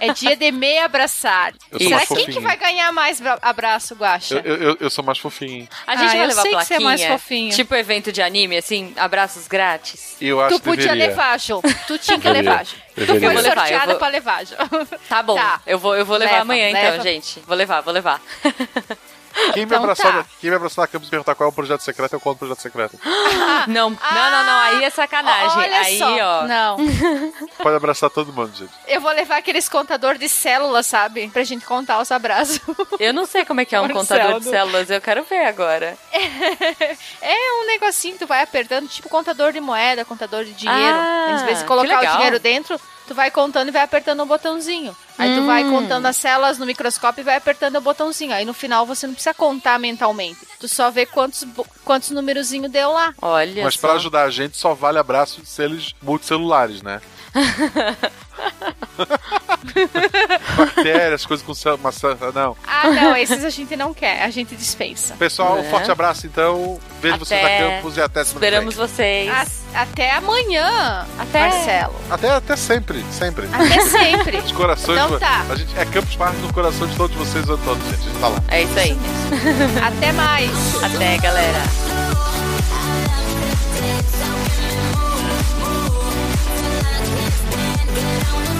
É dia de me abraçar. Eu sou Será mais quem que vai ganhar mais bra- abraço, Guaxa? Eu, eu, eu- sou mais fofinho. hein? A gente Ah, vai eu levar sei que plaquinha. você é mais fofinho. Tipo evento de anime, assim, abraços grátis. Eu acho Tu que podia deveria. levar, Jô. Tu tinha que levar, Jô. Tu foi levar, sorteada vou- pra levar, Jô. Tá bom, Tá. Eu, vou, eu vou levar Leva, amanhã leva. então, gente. Vou levar, vou levar. *laughs* Quem me Então abraçar, tá. na- quem me abraçar na campus e perguntar qual é o projeto secreto, eu conto o projeto secreto. *laughs* não, não, não, não, aí é sacanagem. Olha aí, só. ó. Não. *laughs* Pode abraçar todo mundo, gente. Eu vou levar aqueles contador de células, sabe? Pra gente contar os abraços. Eu não sei como é que é um Marcelo. contador de células, eu quero ver agora. *laughs* É um negocinho que tu vai apertando, tipo contador de moeda, contador de dinheiro. Ah, Às vezes colocar o dinheiro dentro, tu vai contando e vai apertando o botãozinho. Aí tu vai Hum. contando as células no microscópio e vai apertando o botãozinho. Aí no final você não precisa contar mentalmente. Tu só vê quantos, quantos numerozinho deu lá. Olha Mas pra ajudar a gente só vale abraço de seres multicelulares, né? Bactérias, coisas com maçã. Não. Ah, não, esses a gente não quer, a gente dispensa. Pessoal, um É. forte abraço então. Vejo vocês na Até- campus e até semana que Esperamos vocês. A- até amanhã, Até- Marcelo. Até, até sempre, sempre. Até sempre. Os corações. Então tá. A gente é Campus Party no coração de todos vocês o ano todo, gente. A gente tá lá. É isso aí. Até mais. Até, galera. down